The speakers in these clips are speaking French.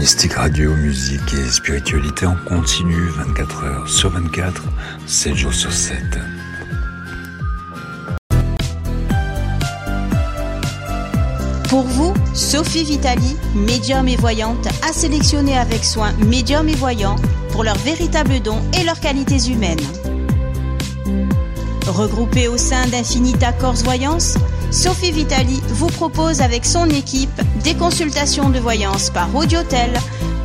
Mystique Radio, musique et spiritualité en continu 24 heures sur 24, 7 jours sur 7. Pour vous, Sophie Vitali, médium et voyante, a sélectionné avec soin médium et voyants pour leurs véritables dons et leurs qualités humaines. Regroupée au sein d'Infinita Corse Voyance, Sophie Vitali vous propose avec son équipe des consultations de voyance par audiotel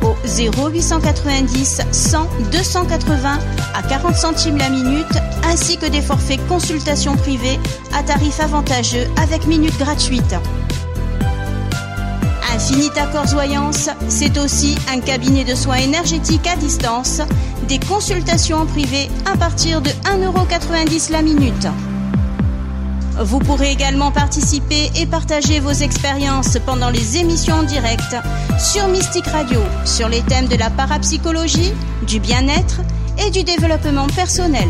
au 0890 100 280 à 40 centimes la minute ainsi que des forfaits consultations privées à tarif avantageux avec minutes gratuites. Infinita Corse Voyance, c'est aussi un cabinet de soins énergétiques à distance, des consultations en privé à partir de 1,90€ la minute. Vous pourrez également participer et partager vos expériences pendant les émissions en direct sur Mystique Radio sur les thèmes de la parapsychologie, du bien-être et du développement personnel.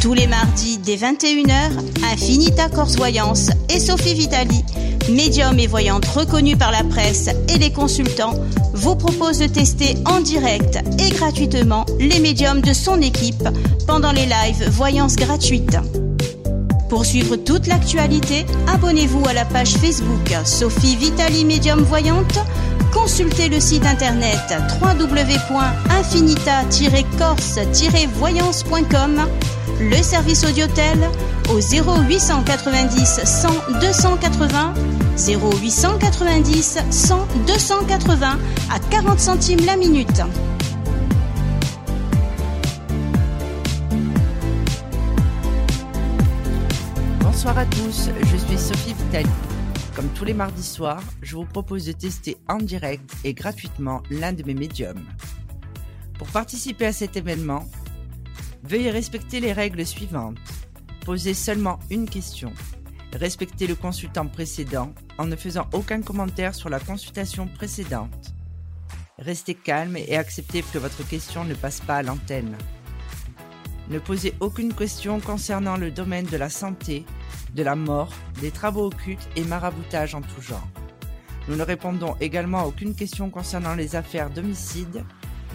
Tous les mardis dès 21h, Infinita Corse Voyance et Sophie Vitali, médium et voyante reconnue par la presse et les consultants, vous propose de tester en direct et gratuitement les médiums de son équipe pendant les lives Voyance gratuites. Pour suivre toute l'actualité, abonnez-vous à la page Facebook Sophie Vitali Médium Voyante. Consultez le site internet www.infinita-corse-voyance.com, le service audiotel au 0890 100 280, 0890 100 280 à 40 centimes la minute. Bonsoir à tous, je suis Sophie Vitali. Comme tous les mardis soirs, je vous propose de tester en direct et gratuitement l'un de mes médiums. Pour participer à cet événement, veuillez respecter les règles suivantes. Posez seulement une question. Respectez le consultant précédent en ne faisant aucun commentaire sur la consultation précédente. Restez calme et acceptez que votre question ne passe pas à l'antenne. Ne posez aucune question concernant le domaine de la santé, de la mort, des travaux occultes et maraboutage en tout genre. Nous ne répondons également à aucune question concernant les affaires d'homicide,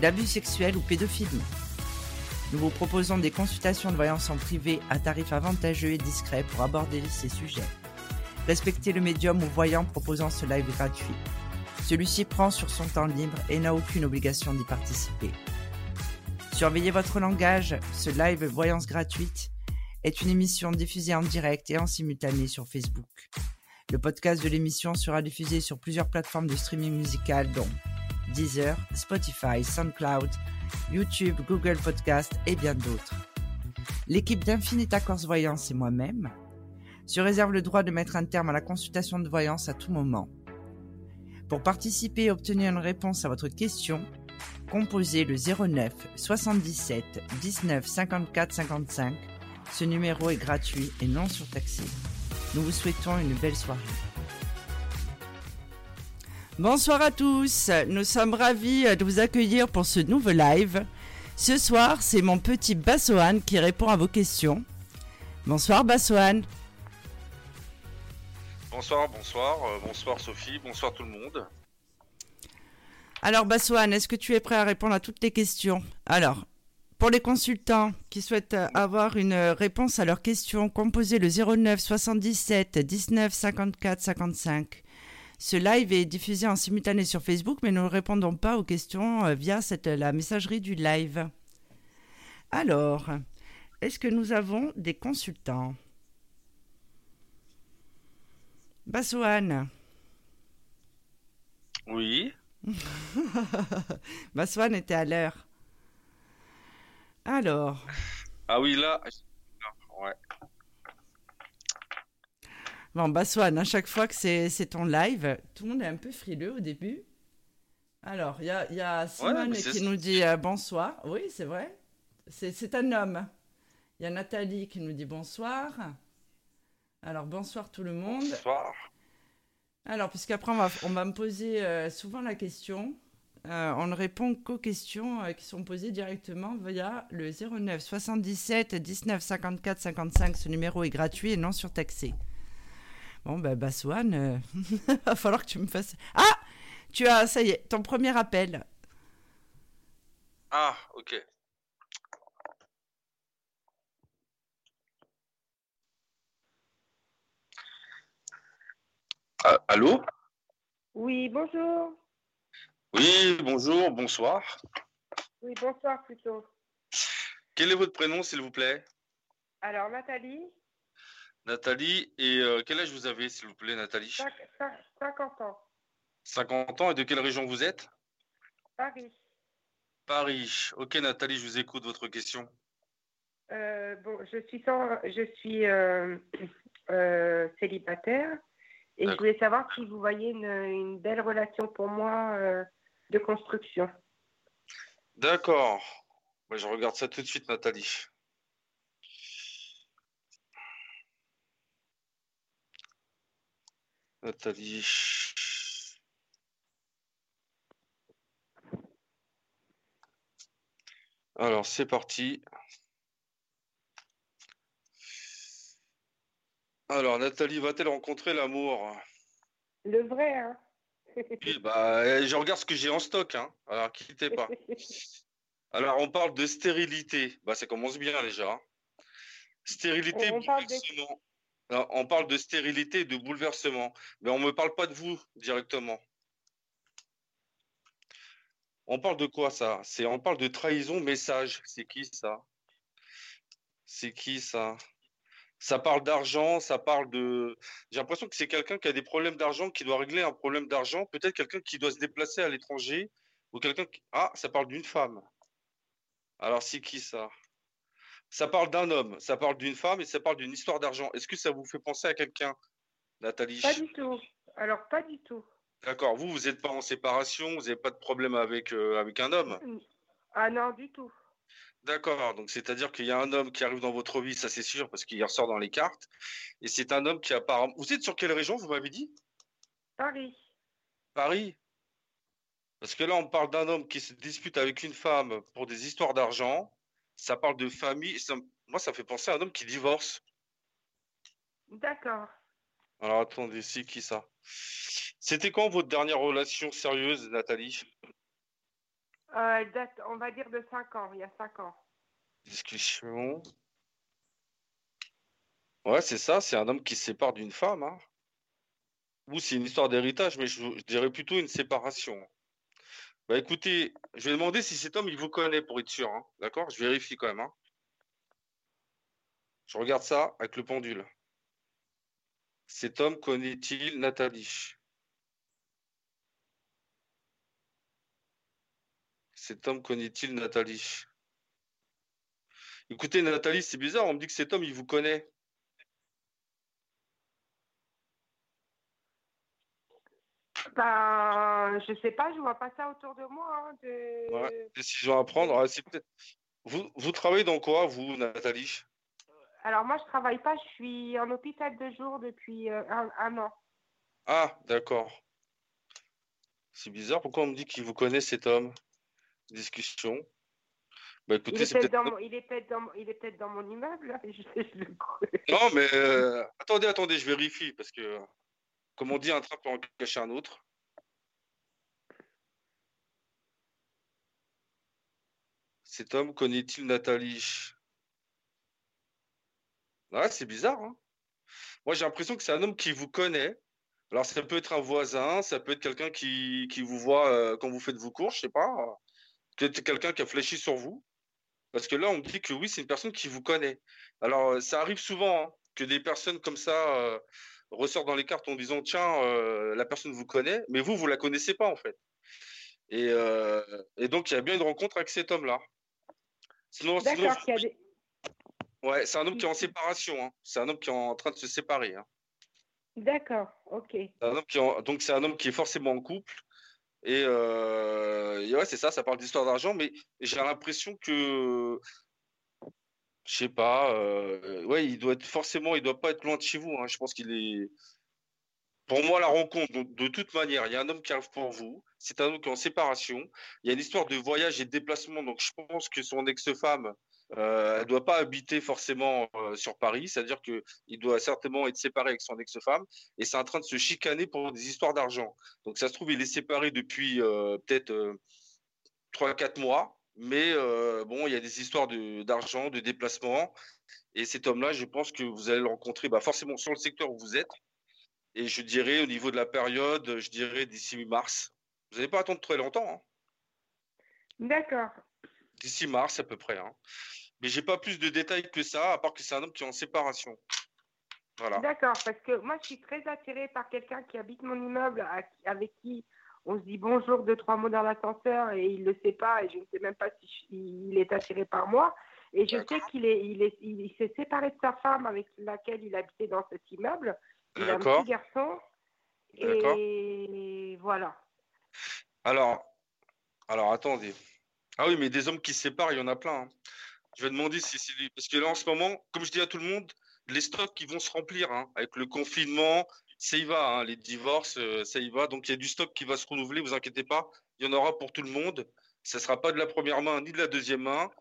d'abus sexuels ou pédophilie. Nous vous proposons des consultations de voyance en privé à tarif avantageux et discret pour aborder ces sujets. Respectez le médium ou voyant proposant ce live gratuit. Celui-ci prend sur son temps libre et n'a aucune obligation d'y participer. Surveillez votre langage, ce live voyance gratuite est une émission diffusée en direct et en simultané sur Facebook. Le podcast de l'émission sera diffusé sur plusieurs plateformes de streaming musical dont Deezer, Spotify, SoundCloud, YouTube, Google Podcast et bien d'autres. L'équipe d'Infinita Corse Voyance et moi-même se réserve le droit de mettre un terme à la consultation de voyance à tout moment. Pour participer et obtenir une réponse à votre question, composez le 09 77 19 54 55 ce numéro est gratuit et non surtaxé. Nous vous souhaitons une belle soirée. Bonsoir à tous, nous sommes ravis de vous accueillir pour ce nouveau live. Ce soir, c'est mon petit Bassoane qui répond à vos questions. Bonsoir Bassoane. Bonsoir, bonsoir, euh, bonsoir Sophie, bonsoir tout le monde. Alors Bassoane, est-ce que tu es prêt à répondre à toutes les questions? Alors, pour les consultants qui souhaitent avoir une réponse à leurs questions, composez le 09 77 19 54 55. Ce live est diffusé en simultané sur Facebook, mais nous ne répondons pas aux questions euh, via la messagerie du live. Alors, est-ce que nous avons des consultants? Bassoane? Oui. Bassoane était à l'heure. Alors. Ah oui, là. Ouais. Bon, bah, Swan, à chaque fois que c'est ton live, tout le monde est un peu frileux au début. Alors, il y a, y a, Simone qui nous dit euh, bonsoir. Oui, c'est vrai. C'est un homme. Il y a Nathalie qui nous dit bonsoir. Alors, bonsoir tout le monde. Bonsoir. Alors, puisqu'après, on va, on va me poser euh, souvent la question. Euh, on ne répond qu'aux questions euh, qui sont posées directement via le 09 77 19 54 55. Ce numéro est gratuit et non surtaxé. Bon, ben, Baswan, il va falloir que tu me fasses. Ah Tu as, ça y est, ton premier appel. Ah, ok. Ah, allô? Oui, bonjour. Oui, bonjour, bonsoir. Oui, bonsoir plutôt. Quel est votre prénom, s'il vous plaît? Alors, Nathalie, Nathalie. Et euh, quel âge vous avez, s'il vous plaît, Nathalie? Cinq- cinq- 50 ans, 50 ans. Et de quelle région vous êtes? Paris. Paris. Ok, Nathalie, je vous écoute votre question. Euh, bon, je suis, sans, je suis euh, célibataire et je voulais savoir si vous voyez une, une belle relation pour moi euh, de construction. D'accord. Bah, je regarde ça tout de suite, Nathalie. Nathalie. Alors, c'est parti. Alors, Nathalie va-t-elle rencontrer l'amour? Le vrai, hein Oui, bah, je regarde ce que j'ai en stock, hein. Alors, quittez pas. Alors, on parle de stérilité. Bah, ça commence bien déjà. Stérilité, On parle de- on parle de stérilité et de bouleversement. Mais on ne me parle pas de vous directement. On parle de quoi ça? C'est, on parle de trahison, message. C'est qui ça? C'est qui ça? Ça parle d'argent, ça parle de. J'ai l'impression que c'est quelqu'un qui a des problèmes d'argent, qui doit régler un problème d'argent. Peut-être quelqu'un qui doit se déplacer à l'étranger ou quelqu'un qui. Ah, ça parle d'une femme. Alors, c'est qui ça? Ça parle d'un homme, ça parle d'une femme et ça parle d'une histoire d'argent. Est-ce que ça vous fait penser à quelqu'un, Nathalie? Pas du tout. Alors, pas du tout. D'accord. Vous, vous n'êtes pas en séparation, vous n'avez pas de problème avec, euh, avec un homme? Ah non, du tout. D'accord. Donc, c'est-à-dire qu'il y a un homme qui arrive dans votre vie, ça c'est sûr, parce qu'il ressort dans les cartes. Et c'est un homme qui apparemment. Vous êtes sur quelle région, vous m'avez dit? Paris. Paris? Parce que là, on parle d'un homme qui se dispute avec une femme pour des histoires d'argent. Ça parle de famille. Ça- moi, ça fait penser à un homme qui divorce. D'accord. Alors, attendez, c'est qui ça? C'était quand votre dernière relation sérieuse, Nathalie? Euh, elle date, on va dire, de 5 ans, il y a 5 ans. Discussion. Ouais, c'est ça, c'est un homme qui se sépare d'une femme, hein. Ou c'est une histoire d'héritage, mais je, je dirais plutôt une séparation. Bah écoutez, je vais demander si cet homme il vous connaît pour être sûr, hein. D'accord? Je vérifie quand même, hein. Je regarde ça avec le pendule. Cet homme connaît-il Nathalie? Cet homme connaît-il Nathalie? Écoutez, Nathalie, c'est bizarre, on me dit que cet homme, il vous connaît. Ben, je sais pas, je vois pas ça autour de moi. hein, de... Ouais. Décision à prendre. Ah. Vous, vous travaillez dans quoi, vous, Nathalie? Alors moi, je travaille pas, je suis en hôpital de jour depuis euh, un, un an. Ah, d'accord. C'est bizarre, pourquoi on me dit qu'il vous connaît, cet homme? Discussion. Bah Il est peut-être dans, mon- il est peut-être dans, mon- il est peut-être dans mon immeuble. Je, je le crois. Non, mais euh, attendez, attendez, je vérifie, parce que, comme on dit, un train peut en cacher un autre. Cet homme connaît-il Nathalie? Ouais, c'est bizarre, hein? Moi, j'ai l'impression que c'est un homme qui vous connaît. Alors, ça peut être un voisin, ça peut être quelqu'un qui, qui vous voit euh, quand vous faites vos courses, je sais pas. Quelqu'un qui a fléchi sur vous. Parce que là, on dit que oui, c'est une personne qui vous connaît. Alors, euh, ça arrive souvent hein, que des personnes comme ça euh, ressortent dans les cartes en disant, tiens, euh, la personne vous connaît, mais vous, vous la connaissez pas, en fait. Et, euh, et donc, il y a bien une rencontre avec cet homme-là. Sinon, a des- ouais, c'est un homme qui est en séparation. hein. C'est un homme qui est en train de se séparer. hein. D'accord, ok. C'est un homme qui est en- Donc, c'est un homme qui est forcément en couple. Et, euh, ouais, c'est ça, ça parle d'histoire d'argent, mais j'ai l'impression que, je sais pas, euh, ouais, il doit forcément, il doit pas être loin de chez vous. hein. Je pense qu'il est, pour moi, la rencontre, donc, de toute manière, il y a un homme qui arrive pour vous, c'est un homme qui est en séparation, il y a une histoire de voyage et de déplacement, donc je pense que son ex-femme Euh, elle doit pas habiter forcément euh, sur Paris, c'est-à-dire qu'il doit certainement être séparé avec son ex-femme et c'est en train de se chicaner pour des histoires d'argent. Donc ça se trouve, il est séparé depuis euh, peut-être 3-4 mois, mais bon, il y a des histoires d'argent, de, déplacement. Et cet homme-là, je pense que vous allez le rencontrer bah, forcément sur le secteur où vous êtes. Et je dirais au niveau de la période, je dirais d'ici mars. Vous n'allez pas attendre très longtemps. Hein. D'accord. D'ici mars à peu près. Hein. Mais j'ai pas plus de détails que ça, à part que c'est un homme qui est en séparation. Voilà. D'accord, parce que moi je suis très attirée par quelqu'un qui habite mon immeuble, avec qui on se dit bonjour deux trois mots dans l'ascenseur et il le sait pas et je ne sais même pas s'il est attiré par moi. Et je sais qu'il est, il est, il s'est séparé de sa femme avec laquelle il habitait dans cet immeuble. Il a un petit garçon. Et voilà. Alors, alors attendez. Ah oui, mais des hommes qui se séparent, il y en a plein. Hein. Je vais demander si c'est lui. Parce que là, en ce moment, comme je dis à tout le monde, les stocks qui vont se remplir hein, avec le confinement, ça y va, hein, les divorces, euh, ça y va. Donc il y a du stock qui va se renouveler, vous inquiétez pas. Il y en aura pour tout le monde. Ça ne sera pas de la première main ni de la deuxième main.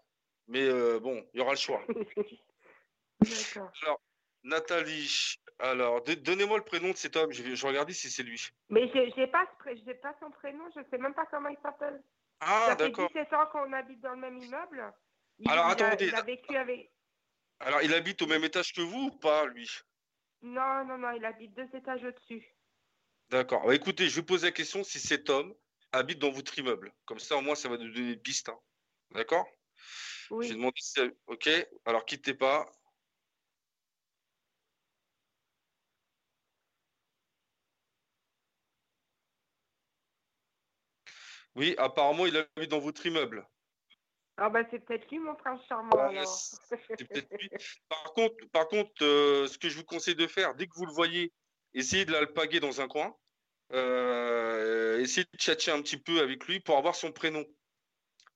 Mais euh, bon, il y aura le choix. D'accord. Alors, Nathalie, alors donnez-moi le prénom de cet homme. Je vais, je regarder si c'est lui. Mais je n'ai pas, pas son prénom, je ne sais même pas comment il s'appelle. Ah, d'accord. Ça fait 17 ans qu'on habite dans le même immeuble. Alors attendez. il a vécu avec. Alors il habite au même étage que vous ou pas, lui? Non, non, non, il habite deux étages au-dessus. D'accord. Bah, écoutez, je vais poser la question si cet homme habite dans votre immeuble. Comme ça, au moins, ça va nous donner une piste. Hein. D'accord? Oui. J'ai demandé si... Ok, alors quittez pas. Oui, apparemment, il habite dans votre immeuble. Ah bah c'est peut-être lui mon prince charmant. Par contre, par contre euh, ce que je vous conseille de faire, dès que vous le voyez, essayez de l'alpaguer dans un coin. Euh, essayez de tchatcher un petit peu avec lui pour avoir son prénom.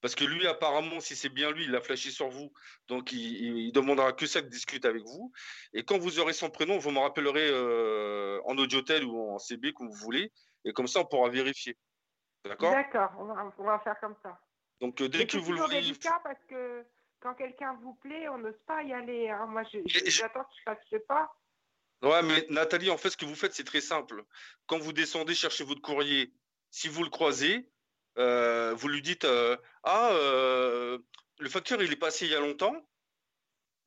Parce que lui, apparemment, si c'est bien lui, il a flashé sur vous. Donc, il, demandera que ça de discute avec vous. Et quand vous aurez son prénom, vous me rappellerez euh, en audiotel ou en CB, comme vous voulez. Et comme ça, on pourra vérifier. D'accord D'accord, on on va faire comme ça. Donc euh, dès que vous le voyez. C'est délicat parce que quand quelqu'un vous plaît, on n'ose pas y aller. Hein. Moi, j'attends qu'il fasse ce pas. Ouais, mais Nathalie, en fait, ce que vous faites, c'est très simple. Quand vous descendez chercher votre courrier, si vous le croisez, euh, vous lui dites euh, Ah, le facteur, il est passé il y a longtemps,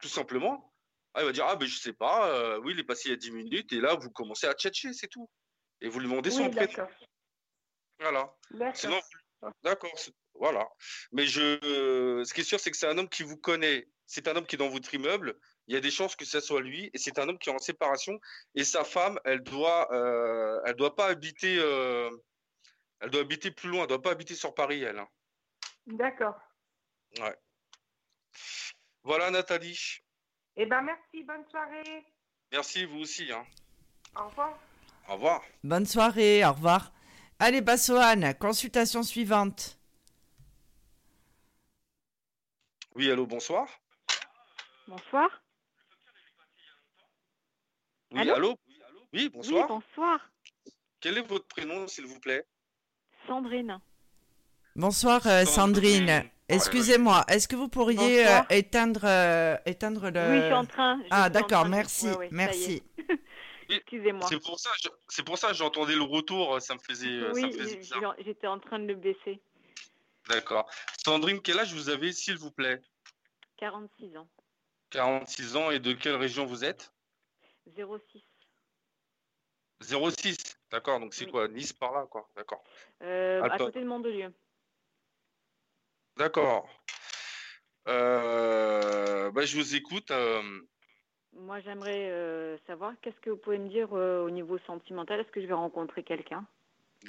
tout simplement. Ah, il va dire Ah, ben je sais pas, oui, il est passé il y a 10 minutes, et là, vous commencez à tchatcher, c'est tout. Et vous lui demandez son prénom. Voilà. D'accord. D'accord. Voilà. Mais je, ce qui est sûr, c'est que c'est un homme qui vous connaît. C'est un homme qui est dans votre immeuble. Il y a des chances que ce soit lui. Et c'est un homme qui est en séparation. Et sa femme, elle doit, euh, elle doit pas habiter, euh, elle doit habiter plus loin. Elle doit pas habiter sur Paris, elle. Hein. D'accord. Ouais. Voilà, Nathalie. Eh ben, merci. Bonne soirée. Merci, vous aussi. Hein. Au revoir. Au revoir. Bonne soirée. Au revoir. Allez, Bassoane, consultation suivante. Oui, allô, bonsoir. Bonsoir. Oui, allô, Oui, bonsoir. Oui, bonsoir. Quel est votre prénom, s'il vous plaît? Sandrine. Bonsoir, euh, Sandrine. Excusez-moi, est-ce que vous pourriez euh, éteindre, euh, éteindre le... Oui, je suis en train. ah, d'accord, merci, merci. Excusez-moi. C'est pour ça, c'est pour ça, j'entendais le retour, ça me faisait. Oui, j'étais en train de le baisser. D'accord. Sandrine, quel âge vous avez, s'il vous plaît? 46 ans. 46 ans, et de quelle région vous êtes? 06. 06, d'accord, donc c'est quoi Nice par là, quoi, d'accord. Euh, à côté de Mandelieu. D'accord. Euh, bah, je vous écoute. Euh. Moi, j'aimerais savoir, qu'est-ce que vous pouvez me dire au niveau sentimental? Est-ce que je vais rencontrer quelqu'un?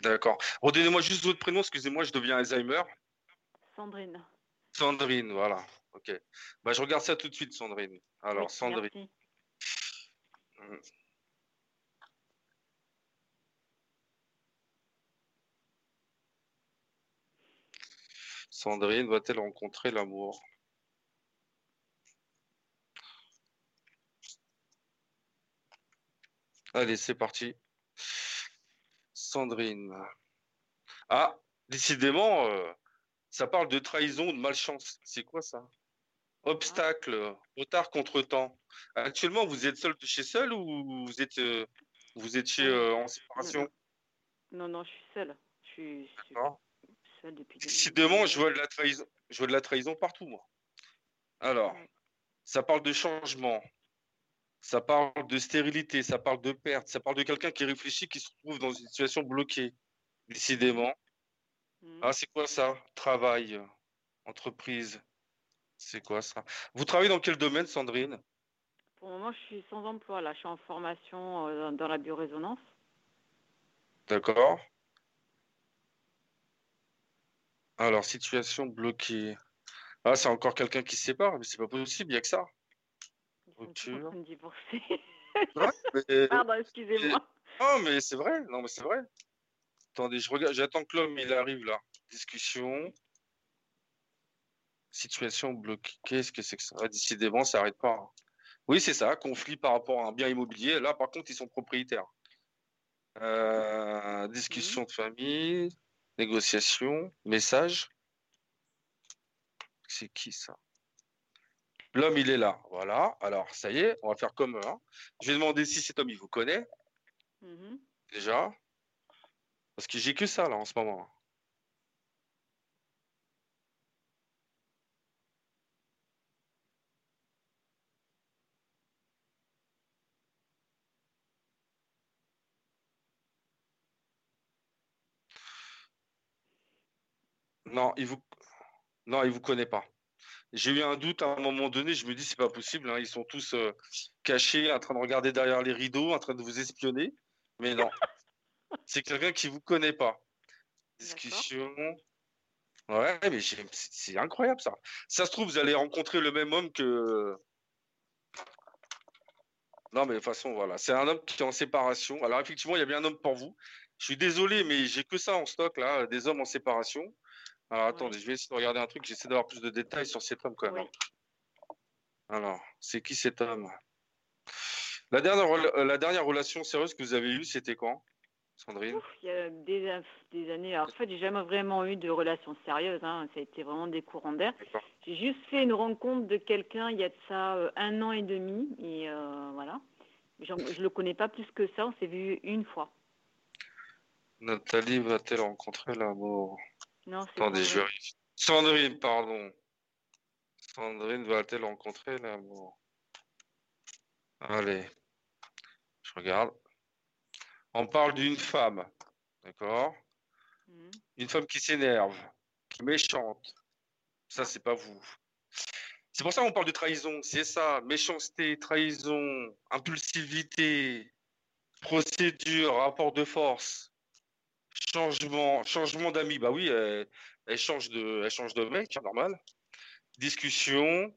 D'accord. Redonnez-moi juste votre prénom, excusez-moi, je deviens Alzheimer. Sandrine. Sandrine, voilà. Ok. Bah, je regarde ça tout de suite, Sandrine. Alors, Sandrine. Hum. Sandrine va-t-elle rencontrer l'amour? Allez, c'est parti. Sandrine. Ah, décidément, euh, ça parle de trahison, de malchance. C'est quoi ça? Obstacle, retard contre temps. Actuellement, vous êtes seul de chez seul ou vous êtes, euh, vous chez, euh, en séparation? Non, non, je suis seule. Je suis, seule depuis. Décidément, je vois de la trahison. Je vois de la trahison partout, moi. Alors, ça parle de changement, ça parle de stérilité, ça parle de perte, ça parle de quelqu'un qui réfléchit, qui se trouve dans une situation bloquée, décidément. Mmh. Ah, c'est quoi ça? Travail, entreprise. C'est quoi ça? Vous travaillez dans quel domaine, Sandrine? Pour le moment, je suis sans emploi. Là, je suis en formation euh, dans la biorésonance. D'accord. Alors, situation bloquée. Ah, c'est encore quelqu'un qui se sépare, mais c'est pas possible, il n'y a que ça. Sont en train de divorcer. Pardon, excusez-moi. Non, mais c'est vrai. Non, mais c'est vrai. Attendez, je regarde, j'attends que l'homme il arrive là. Discussion. Situation bloquée. Qu'est-ce que c'est que ça? Ah, Décidément, ça n'arrête pas. Hein. Oui, c'est ça. Conflit par rapport à un bien immobilier. Là, par contre, ils sont propriétaires. Euh, discussion de famille. Négociation. Message. C'est qui ça? L'homme, il est là. Voilà. Alors, ça y est, on va faire comme. Hein. Je vais demander si cet homme, il vous connaît. Mm-hmm. Déjà. Parce que j'ai que ça, là, en ce moment. Non, il vous non, il vous connaît pas. J'ai eu un doute à un moment donné, je me dis c'est pas possible, hein. ils sont tous euh, cachés, en train de regarder derrière les rideaux, en train de vous espionner. Mais non, c'est quelqu'un qui vous connaît pas. Discussion. Ouais, mais c'est incroyable ça. Ça se trouve, vous allez rencontrer le même homme que. Non, mais de toute façon, voilà. C'est un homme qui est en séparation. Alors, effectivement, il y a bien un homme pour vous. Je suis désolé, mais j'ai que ça en stock, là, des hommes en séparation. Alors attendez, je vais essayer de regarder un truc, j'essaie d'avoir plus de détails sur cet homme quand même. Alors, c'est qui cet homme? La dernière, euh, la dernière relation sérieuse que vous avez eue, c'était quand, Sandrine? Il y a des, années. Alors, en fait, j'ai jamais vraiment eu de relation sérieuse. Hein. Ça a été vraiment des courants d'air. J'ai juste fait une rencontre de quelqu'un il y a de ça euh, un an et demi. Et euh, voilà. Je ne le connais pas plus que ça. On s'est vu une fois. Nathalie va-t-elle rencontrer l'amour? Non, c'est Attendez, je. Sandrine, pardon. Sandrine va-t-elle rencontrer l'amour? Allez, je regarde. On parle d'une femme, d'accord? Mhm. Une femme qui s'énerve, qui est méchante. Ça, c'est pas vous. C'est pour ça qu'on parle de trahison. C'est ça, méchanceté, trahison, impulsivité, procédure, rapport de force. Changement, changement d'amis. Bah oui, elle, change de, elle change de mec, hein, normal. Discussion,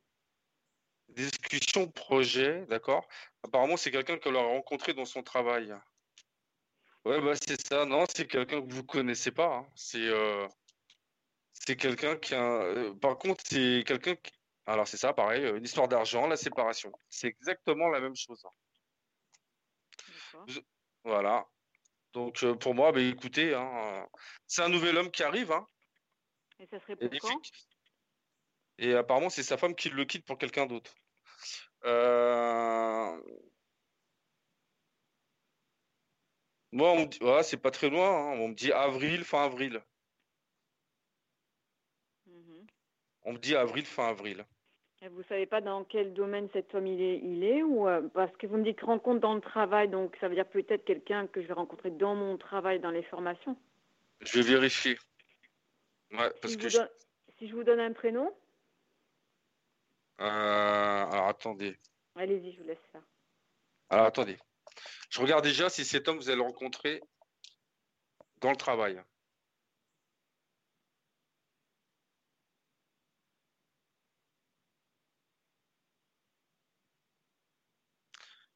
discussion, projet, d'accord. Apparemment, c'est quelqu'un qu'elle a rencontré dans son travail. Ouais, bah c'est ça. Non, c'est quelqu'un que vous connaissez pas. Hein. C'est, euh, c'est quelqu'un qui a. Euh, par contre, c'est quelqu'un qui. Alors c'est ça, pareil, une histoire d'argent, la séparation. C'est exactement la même chose. Hein. Voilà. Donc euh, pour moi, bah, écoutez, hein, c'est un nouvel homme qui arrive. Hein. Et ça serait pour quand? Et apparemment, c'est sa femme qui le quitte pour quelqu'un d'autre. Euh... Moi, on me dit, c'est pas très loin. Hein. On me dit avril, fin avril. Mhm. On me dit avril, fin avril. Vous ne savez pas dans quel domaine cet homme il est, il est ou euh, parce que vous me dites rencontre dans le travail, donc ça veut dire peut-être quelqu'un que je vais rencontrer dans mon travail, dans les formations. Je vais vérifier. Ouais, parce si, que je... si je vous donne un prénom. Euh, alors attendez. Allez-y, je vous laisse faire. Alors attendez. Je regarde déjà si cet homme vous allez le rencontrer dans le travail.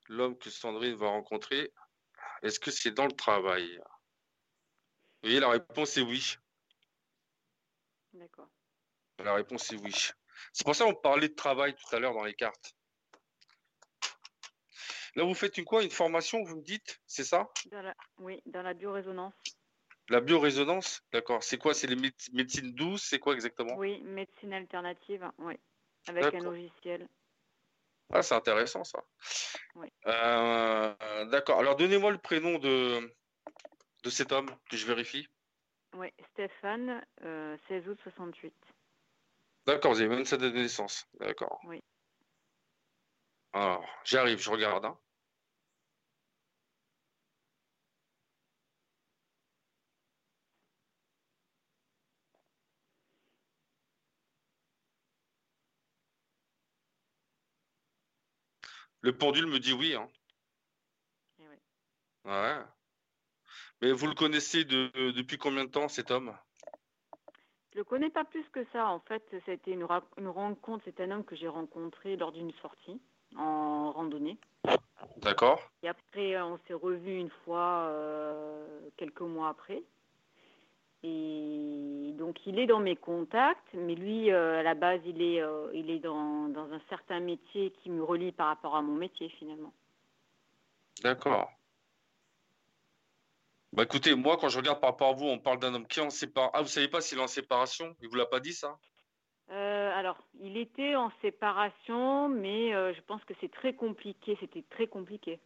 L'homme que Sandrine va rencontrer, est-ce que c'est dans le travail? Vous voyez, la réponse est oui. D'accord. La réponse est oui. C'est pour ça qu'on parlait de travail tout à l'heure dans les cartes. Là, vous faites une quoi? Une formation, vous me dites C'est ça? Oui, dans la biorésonance. La biorésonance? D'accord. C'est quoi? C'est les médecines douces? C'est quoi exactement? Oui, médecine alternative, oui. avec un logiciel. Ah, c'est intéressant ça. Euh, d'accord. Alors, donnez-moi le prénom de, de cet homme que je vérifie. Oui, Stéphane, 16 euh, août 68. D'accord, vous avez même sa date de naissance. D'accord. Oui. Alors, j'arrive, je regarde. Hein. Le pendule me dit oui. Hein. Eh. Ouais. Mais vous le connaissez depuis combien de temps, cet homme? Je le connais pas plus que ça. En fait, c'était une, une rencontre. C'est un homme que j'ai rencontré lors d'une sortie en randonnée. D'accord. Et après, on s'est revu une fois euh, quelques mois après. Et donc, il est dans mes contacts, mais lui, euh, à la base, il est, euh, il est dans, dans, un certain métier qui me relie par rapport à mon métier, finalement. D'accord. Bah écoutez, moi, quand je regarde par rapport à vous, on parle d'un homme qui est en séparation. Ah, vous savez pas s'il est en séparation? Il vous l'a pas dit, ça? Euh, alors, il était en séparation, mais je pense que c'est très compliqué. C'était très compliqué.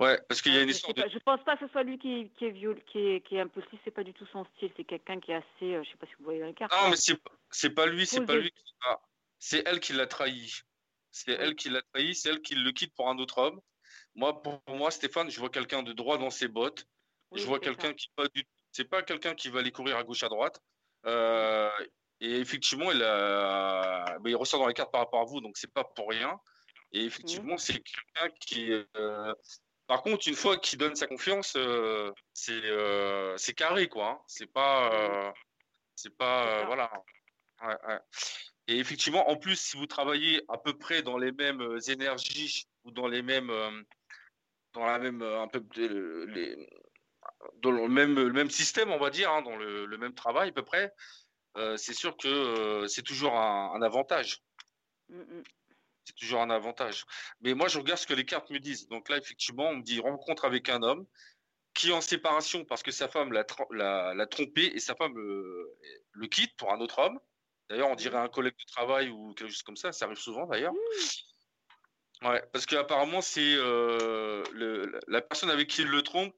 Ouais, parce qu'il y a une histoire. Je pense pas que ce soit lui qui, qui est viol, qui est, qui est impulsif. C'est pas du tout son style. C'est quelqu'un qui est assez. Euh, je sais pas si vous voyez dans les cartes. Non, mais c'est c'est pas lui. C'est pas lui. C'est elle qui l'a trahi. C'est elle qui l'a trahi. C'est elle qui le quitte pour un autre homme. Moi, pour moi, Stéphane, je vois quelqu'un de droit dans ses bottes. je vois quelqu'un qui pas du. C'est pas quelqu'un qui va aller courir à gauche à droite. Euh, et effectivement, il, a... il ressort dans les cartes par rapport à vous, donc c'est pas pour rien. Et effectivement, c'est quelqu'un qui, euh, par contre, une fois qu'il donne sa confiance, euh, euh, c'est carré quoi. Hein. C'est pas euh, c'est pas voilà. Et effectivement, en plus, si vous travaillez à peu près dans les mêmes énergies ou dans les mêmes dans la même un peu les, dans le même le même système, on va dire, hein, dans le, même travail à peu près, c'est sûr que c'est toujours un, avantage. Mm, mm c'est toujours un avantage. Mais moi, je regarde ce que les cartes me disent. Donc là, effectivement, on me dit rencontre avec un homme qui est en séparation parce que sa femme l'a, trompé et sa femme le, quitte pour un autre homme. D'ailleurs, on dirait un collègue de travail ou quelque chose comme ça. Ça arrive souvent d'ailleurs. Mmh. Ouais, parce qu'apparemment, c'est euh, la personne avec qui il le trompe,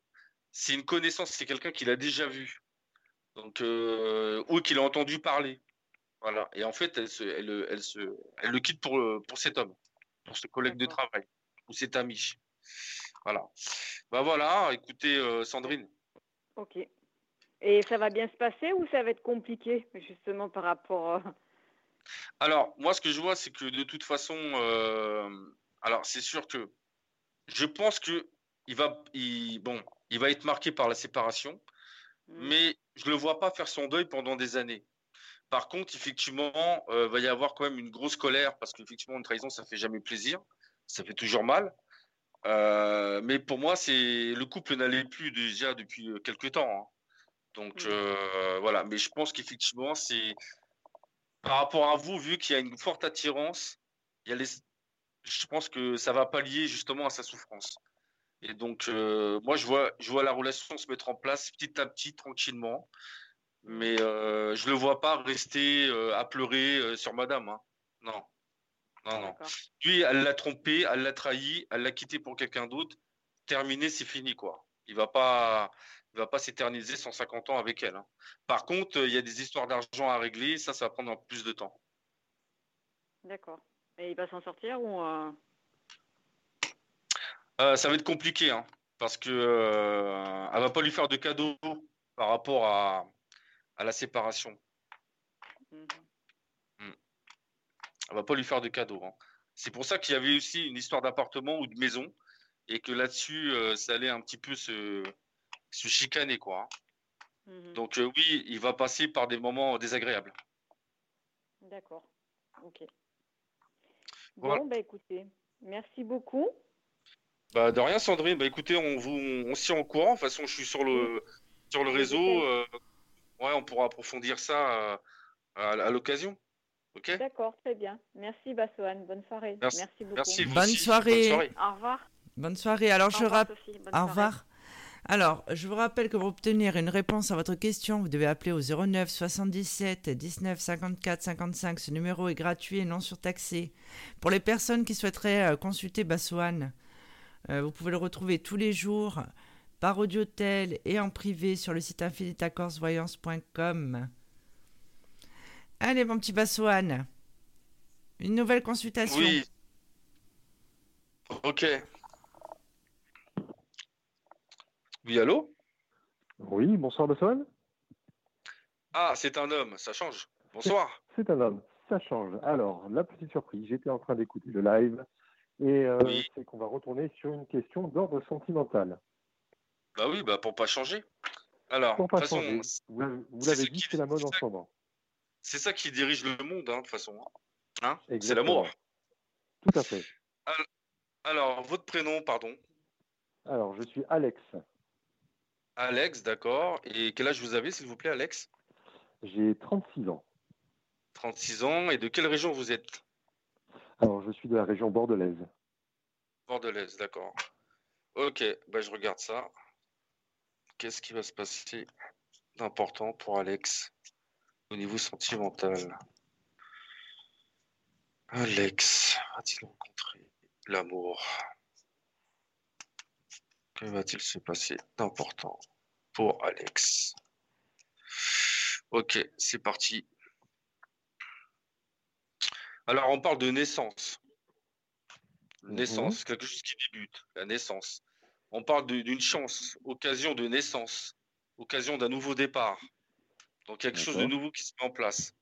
c'est une connaissance, c'est quelqu'un qu'il a déjà vu. Donc, euh, ou qu'il a entendu parler. Voilà. Et en fait, elle, se, elle, elle, se, elle le quitte pour, pour cet homme, pour ce collègue de travail ou cet ami. Voilà. Bah voilà, écoutez, euh, Sandrine. Ok. Et ça va bien se passer ou ça va être compliqué, justement, par rapport. Euh, alors, moi, ce que je vois, c'est que de toute façon, euh, alors c'est sûr que je pense que il va, il, bon, il va être marqué par la séparation, mmh. mais je le vois pas faire son deuil pendant des années. Par contre, effectivement, il euh, va y avoir quand même une grosse colère parce qu'effectivement, une trahison, ça fait jamais plaisir, ça fait toujours mal. Euh, mais pour moi, c'est le couple n'allait plus déjà depuis euh, quelques temps. Hein. Donc mmh. voilà. Mais je pense qu'effectivement, c'est par rapport à vous, vu qu'il y a une forte attirance, il y a les... je pense que ça va pallier justement à sa souffrance. Et donc, moi, je vois, je vois la relation se mettre en place petit à petit, tranquillement mais euh, je le vois pas rester euh, à pleurer euh, sur madame. Hein. Non. Non, non. Lui, elle l'a trompé, elle l'a trahi, elle l'a quitté pour quelqu'un d'autre. Terminé, c'est fini, quoi. Il va pas, il va pas s'éterniser 150 ans avec elle. Hein. Par contre, il y a des histoires d'argent à régler, ça, ça va prendre plus de temps. D'accord. Et il va s'en sortir ou Ça va être compliqué, hein, parce que elle va pas lui faire de cadeaux par rapport à, à la séparation. Mm. Mm. va pas lui faire de cadeaux. Hein. C'est pour ça qu'il y avait aussi une histoire d'appartement ou de maison et que là-dessus, euh, ça allait un petit peu se, se chicaner. quoi. Hein. Mm-hmm. Donc euh, oui, il va passer par des moments désagréables. D'accord. Ok. Bon, bah écoutez, merci beaucoup. Bah, de rien, Sandrine. Bah, écoutez, on vous, on, s'y en courant. De toute façon, je suis sur le, sur le réseau. Euh, Ouais, on pourra approfondir ça euh, à, l'occasion. Ok D'accord, très bien. Merci Bassoane. Bonne soirée. Merci, beaucoup. Bonne, soirée. Au revoir. Bonne soirée. Alors je rappelle. Au revoir. Alors, je vous rappelle que pour obtenir une réponse à votre question, vous devez appeler au 09 77 19 54 55. Ce numéro est gratuit et non surtaxé. Pour les personnes qui souhaiteraient euh, consulter Bassoane, euh, vous pouvez le retrouver tous les jours par audiotel et en privé sur le site infinitacorsvoyance.com. Allez, mon petit Bassoane, une nouvelle consultation. Oui. Ok. Oui, allô? Oui, bonsoir, Bassoane. Ah, c'est un homme, ça change. Bonsoir. C'est un homme, ça change. Alors, la petite surprise, j'étais en train d'écouter le live et euh, c'est qu'on va retourner sur une question d'ordre sentimental. Bah oui, bah pour pas changer. Alors, pour pas changer. Vous, l'avez dit, c'est la mode en ce moment. C'est ça qui dirige le monde, hein, de toute façon. Hein c'est l'amour. Tout à fait. Alors, votre prénom, pardon? Alors, je suis Alex. Alex, d'accord. Et quel âge vous avez, s'il vous plaît, Alex? J'ai 36 ans. 36 ans. Et de quelle région vous êtes? Alors, je suis de la région bordelaise. Bordelaise, d'accord. Ok, bah, je regarde ça. Qu'est-ce qui va se passer d'important pour Alex au niveau sentimental? Alex a-t-il rencontré l'amour? Que va-t-il se passer d'important pour Alex? Ok, c'est parti. Alors, on parle de naissance. Naissance, mhm. quelque chose qui débute, la naissance. On parle d'une chance, occasion de naissance, occasion d'un nouveau départ. Donc, quelque chose de nouveau qui se met en place.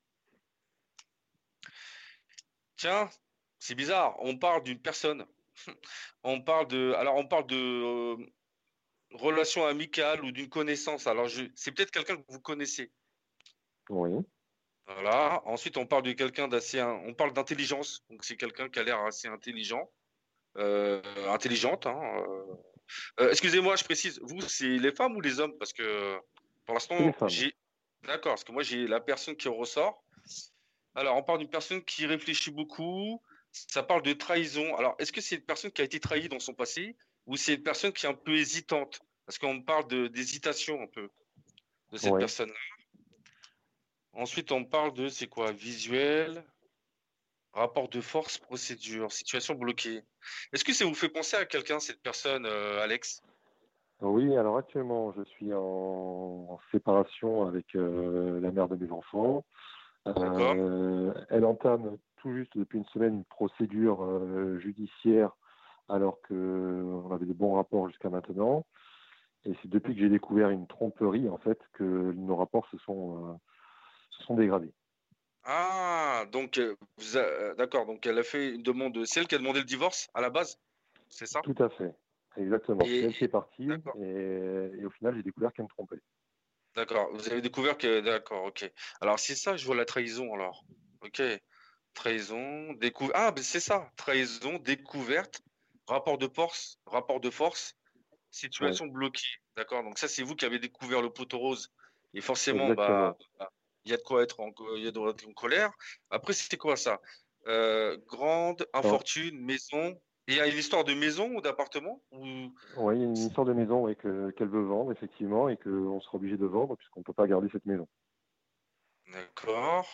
Tiens, c'est bizarre, on parle d'une personne on parle de, alors on parle de euh, relation amicale ou d'une connaissance. Alors c'est peut-être quelqu'un que vous connaissez. Oui. Voilà. Ensuite, on parle de quelqu'un d'assez, on parle d'intelligence. Donc c'est quelqu'un qui a l'air assez intelligent, euh, intelligente. Hein, euh. Excusez-moi, je précise. Vous, c'est les femmes ou les hommes? Parce que pour l'instant, j'ai. D'accord, parce que moi j'ai la personne qui ressort. Alors, on parle d'une personne qui réfléchit beaucoup, ça parle de trahison. Alors, est-ce que c'est une personne qui a été trahie dans son passé ou c'est une personne qui est un peu hésitante? Parce qu'on parle d'hésitation un peu de cette personne-là. Ensuite, on parle de, c'est quoi Visuel, rapport de force, procédure, situation bloquée. Est-ce que ça vous fait penser à quelqu'un, cette personne, euh, Alex? Oui, alors actuellement, je suis en, séparation avec euh, la mère de mes enfants. Euh, elle entame juste depuis une semaine une procédure euh, judiciaire alors qu'on avait de bons rapports jusqu'à maintenant. Et c'est depuis que j'ai découvert une tromperie, en fait, que nos rapports se sont, se sont dégradés. Ah, donc, euh, d'accord, donc elle a fait une demande, c'est elle qui a demandé le divorce à la base, c'est ça? Tout à fait, exactement. C'est elle qui est partie, et, et, au final, j'ai découvert qu'elle me trompait. D'accord, vous avez découvert que, d'accord, ok. Alors, c'est ça, je vois la trahison, alors. Ok. Trahison, découverte. Ah, c'est ça. Trahison, découverte, rapport de force, rapport de force, situation bloquée. D'accord. Donc ça, c'est vous qui avez découvert le poteau rose. Et forcément, bah, il y a de quoi être en, il y a de en colère. Après, c'était quoi ça? Euh, Grande, infortune, maison. il y a une histoire de maison ou d'appartement ou... Oui, il y a une histoire de maison qu'elle veut vendre, effectivement, et qu'on sera obligé de vendre puisqu'on ne peut pas garder cette maison. D'accord.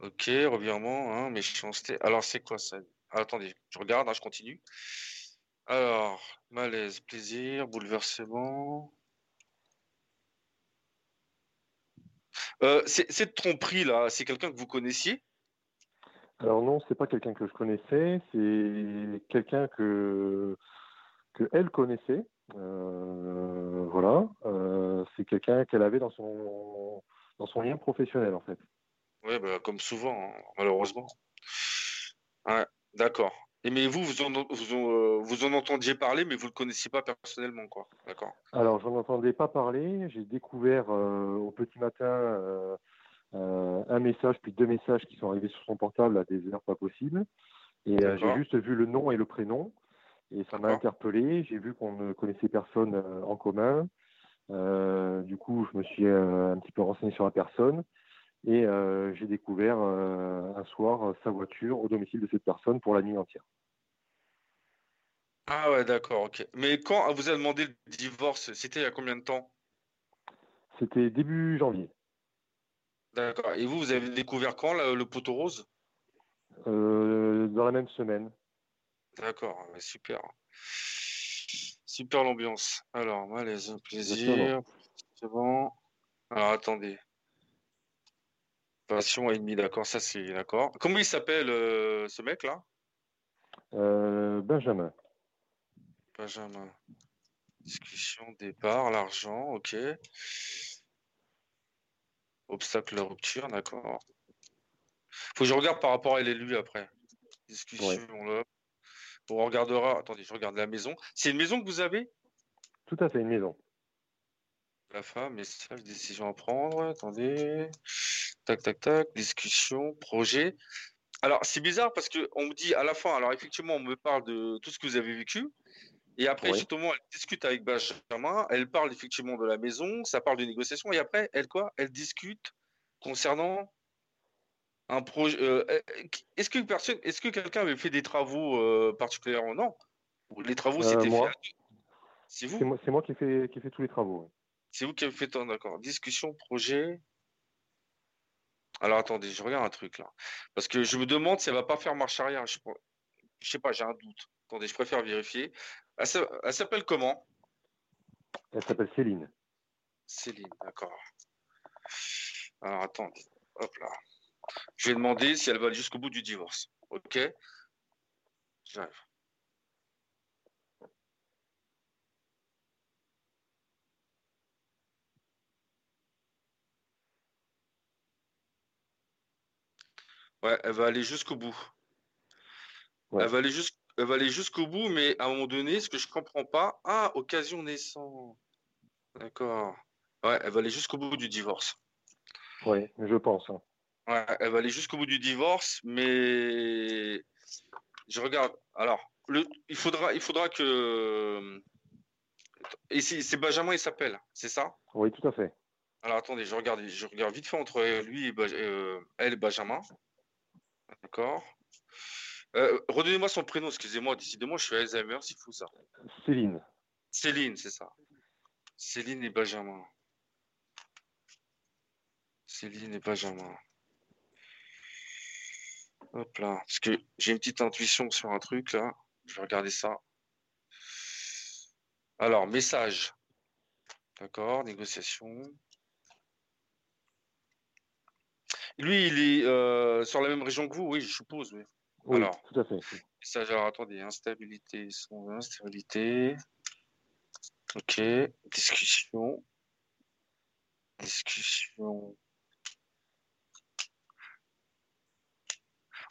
Ok, revirement, hein, méchanceté. Alors, c'est quoi ça? Ah, Attendez, je regarde, hein, je continue. Alors, malaise, plaisir, bouleversement. Euh, cette tromperie là, c'est quelqu'un que vous connaissiez? Alors non, c'est pas quelqu'un que je connaissais, c'est quelqu'un que que elle connaissait. Euh, voilà, euh, c'est quelqu'un qu'elle avait dans son dans son lien professionnel en fait. Oui, bah, comme souvent, hein, malheureusement. d'accord. Et mais vous, vous en, euh, vous, en, entendiez parler, mais vous ne le connaissiez pas personnellement, quoi. D'accord. Alors, j'en entendais pas parler. J'ai découvert euh, au petit matin euh, un message, puis deux messages qui sont arrivés sur son portable à des heures pas possibles. Et j'ai juste vu le nom et le prénom. Et ça m'a interpellé. J'ai vu qu'on ne connaissait personne en commun. du coup, je me suis un petit peu renseigné sur la personne. Et euh, j'ai découvert euh, un soir sa voiture au domicile de cette personne pour la nuit entière. Ah ouais, d'accord, ok. Mais quand vous avez demandé le divorce, c'était il y a combien de temps? C'était début janvier. D'accord. Et vous, vous avez découvert quand le poteau rose? Euh, Dans la même semaine. D'accord, super. Super l'ambiance. Alors, malaise, plaisir. C'est bon. Alors, attendez. Passion et demi, d'accord, ça c'est d'accord. Comment il s'appelle euh, ce mec-là? Euh, Benjamin. Benjamin. Discussion, départ, l'argent, ok. Obstacle, rupture, d'accord. Faut que je regarde par rapport à lui après. Discussion, là. On regardera. Attendez, je regarde la maison. C'est une maison que vous avez? Tout à fait, une maison. La femme, message, décision à prendre. Attendez. Tac, tac, tac. Discussion, projet. Alors, c'est bizarre parce qu'on me dit à la fin, alors effectivement, on me parle de tout ce que vous avez vécu. Et après, justement, elle discute avec Benjamin. Elle parle effectivement de la maison. Ça parle de négociation. Et après, elle quoi? Elle discute concernant un projet. Euh, est-ce que personne, est-ce que quelqu'un avait fait des travaux euh, particulièrement? Non. Les travaux, euh, c'était fait. C'est vous? C'est moi, qui ai fait, qui fait tous les travaux. C'est vous qui avez fait tout, d'accord. Discussion, projet. Alors attendez, je regarde un truc là. Parce que je me demande si elle va pas faire marche arrière. Je, je sais pas, j'ai un doute. Attendez, je préfère vérifier. Elle, s'appelle comment? Elle s'appelle Céline. Céline, d'accord. Alors attendez. Hop là. Je vais demander si elle va aller jusqu'au bout du divorce. Ok? J'arrive. Ouais, elle va aller jusqu'au bout. Elle va aller aller jusqu'au bout, mais à un moment donné, ce que je comprends pas, ah, occasion naissante. D'accord. Ouais, elle va aller jusqu'au bout du divorce. Oui, je pense. Hein. Ouais, elle va aller jusqu'au bout du divorce, mais je regarde. Alors, le, il faudra, il faudra que. Et c'est Benjamin, il s'appelle, c'est ça? Oui, tout à fait. Alors attendez, je regarde, je regarde vite fait entre lui et euh, elle et Benjamin. D'accord. Euh, redonnez-moi son prénom, excusez-moi, décidément, je suis Alzheimer, c'est fou ça. Céline. Céline, c'est ça. Céline et Benjamin. Céline et Benjamin. Hop là. Parce que j'ai une petite intuition sur un truc là. Je vais regarder ça. Alors, message. D'accord, négociation. Lui, il est euh, sur la même région que vous, oui, je suppose. Oui, alors, tout à fait. Message, alors attendez, instabilité, son instabilité. Ok, discussion. Discussion.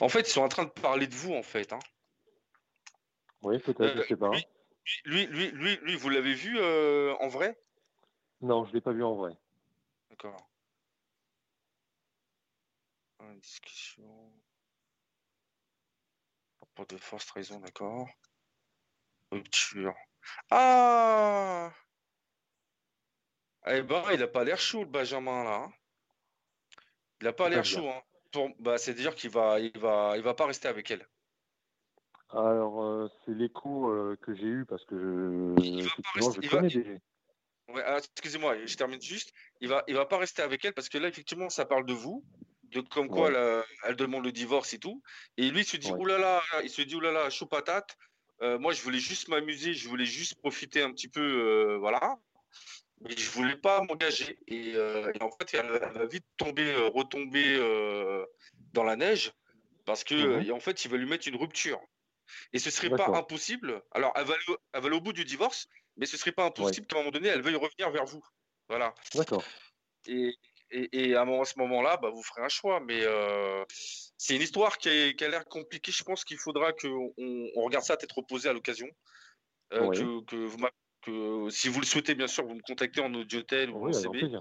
En fait, ils sont en train de parler de vous, en fait. Hein. Oui, peut-être, je je sais pas. Lui, lui, lui, lui, vous l'avez vu euh, en vrai? Non, je ne l'ai pas vu en vrai. D'accord. Une discussion. Pas de force trahison, d'accord. Rupture. Ah Eh ben, il a pas l'air chaud, le Benjamin, là. Hein. Il a pas l'air chaud, hein bah, c'est-à-dire qu'il va, il va, il va pas rester avec elle. Alors, euh, c'est l'écho euh, que j'ai eu parce que je, connais excusez-moi, je termine juste. Il va, il va pas rester avec elle parce que là, effectivement, ça parle de vous, de comme quoi elle, demande le divorce et tout. Et lui, il se dit, oulala, il se dit, oulala, chou patate. Euh, moi, je voulais juste m'amuser, je voulais juste profiter un petit peu, voilà mais je voulais pas m'engager. Et, euh, en fait, elle, va vite tomber, euh, retomber euh, dans la neige parce que mhm. en fait, il va lui mettre une rupture. Et ce serait pas impossible. Alors, elle va, aller, au bout du divorce, mais ce serait pas impossible qu'à un moment donné, elle veuille revenir vers vous. Voilà. D'accord. Et, et, à, ce moment-là, bah, vous ferez un choix. Mais c'est une histoire qui, a l'air compliquée. Je pense qu'il faudra qu'on on regarde ça à tête reposée à l'occasion. que, que, vous si vous le souhaitez, bien sûr, vous me contactez en audiotel ou en CB.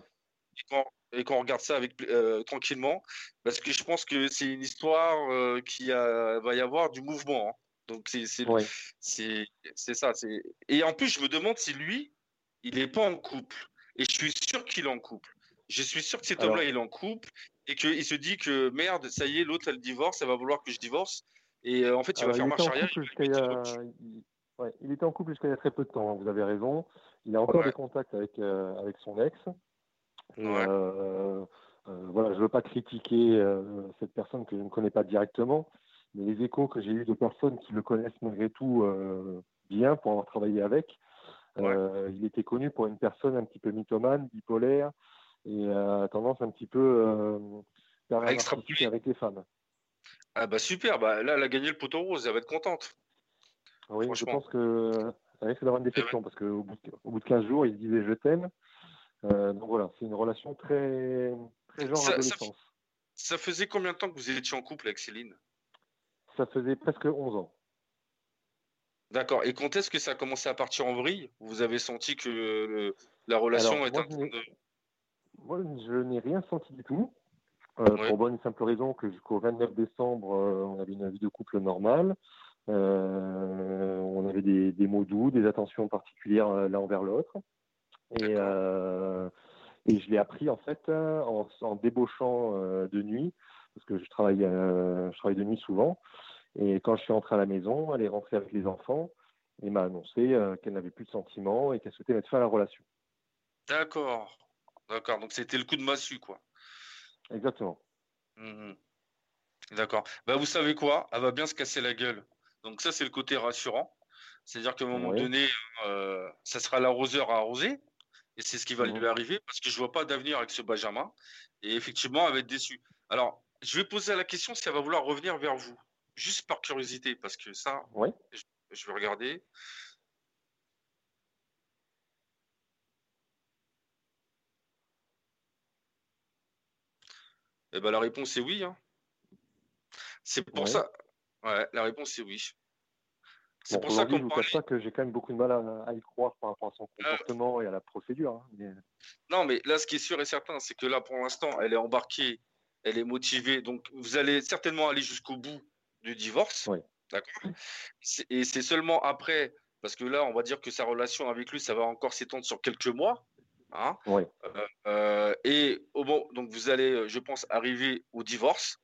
Et qu'on regarde ça avec euh, tranquillement, parce que je pense que c'est une histoire euh, qui va y avoir du mouvement. Hein. Donc c'est c'est ça. Et en plus, je me demande si lui, il n'est pas en couple. Et je suis sûr qu'il est en couple. Je suis sûr que cet homme-là, il est en couple et qu'il se dit que merde, ça y est, l'autre, elle divorce, elle va vouloir que je divorce. Et euh, en fait, il va faire marche arrière. il était en couple jusqu'à il y a très peu de temps, hein, vous avez raison. Il a encore des contacts avec, avec son ex. voilà, je ne veux pas critiquer cette personne que je ne connais pas directement, mais les échos que j'ai eus de personnes qui le connaissent malgré tout bien pour avoir travaillé avec, il était connu pour une personne un petit peu mythomane, bipolaire, et a tendance un petit peu faire Extra avec les femmes. Ah bah super, bah là elle a gagné le poteau rose, elle va être contente. Oui, je pense que ça risque d'avoir une déception parce qu'au bout, de, bout de 15 jours, il disait je t'aime. Euh, donc voilà, c'est une relation très, très genre ça, adolescence. Ça, faisait combien de temps que vous étiez en couple avec Céline? Ça faisait presque 11 ans. D'accord. Et quand est-ce que ça a commencé à partir en vrille? Vous avez senti que la relation était en train de. Moi, je n'ai rien senti du tout. Euh, pour bonne et simple raison que jusqu'au 29 décembre, euh, on avait une vie de couple normale. Euh, on avait des, des, mots doux, des attentions particulières l'un envers l'autre. Et, et je l'ai appris en fait en, en débauchant de nuit, parce que je travaille, je travaille de nuit souvent. Et quand je suis rentré à la maison, elle est rentrée avec les enfants et m'a annoncé qu'elle n'avait plus de sentiments et qu'elle souhaitait mettre fin à la relation. D'accord, d'accord. Donc c'était le coup de massue, quoi. Exactement. Mmh D'accord. Bah, vous savez quoi? Elle va bien se casser la gueule. Donc ça, c'est le côté rassurant. C'est-à-dire qu'à un moment donné, euh, ça sera l'arroseur à arroser. Et c'est ce qui va lui mmh arriver parce que je vois pas d'avenir avec ce Benjamin. Et effectivement, elle va être déçue. Alors, je vais poser la question si elle va vouloir revenir vers vous. Juste par curiosité, parce que ça, je vais regarder. Eh ben, la réponse est oui. Hein. C'est pour ça. Ouais, la réponse est oui. C'est pour ça qu'on ne parlait... pas que j'ai quand même beaucoup de mal à, y croire par rapport à son euh, comportement et à la procédure. Hein, non, mais là, ce qui est sûr et certain, c'est que là, pour l'instant, elle est embarquée, elle est motivée. Donc, vous allez certainement aller jusqu'au bout du divorce. Oui. D'accord? Et c'est seulement après, parce que là, on va dire que sa relation avec lui, ça va encore s'étendre sur quelques mois. Hein. Oui. Euh, euh, et au bon, donc vous allez, je pense, arriver au divorce,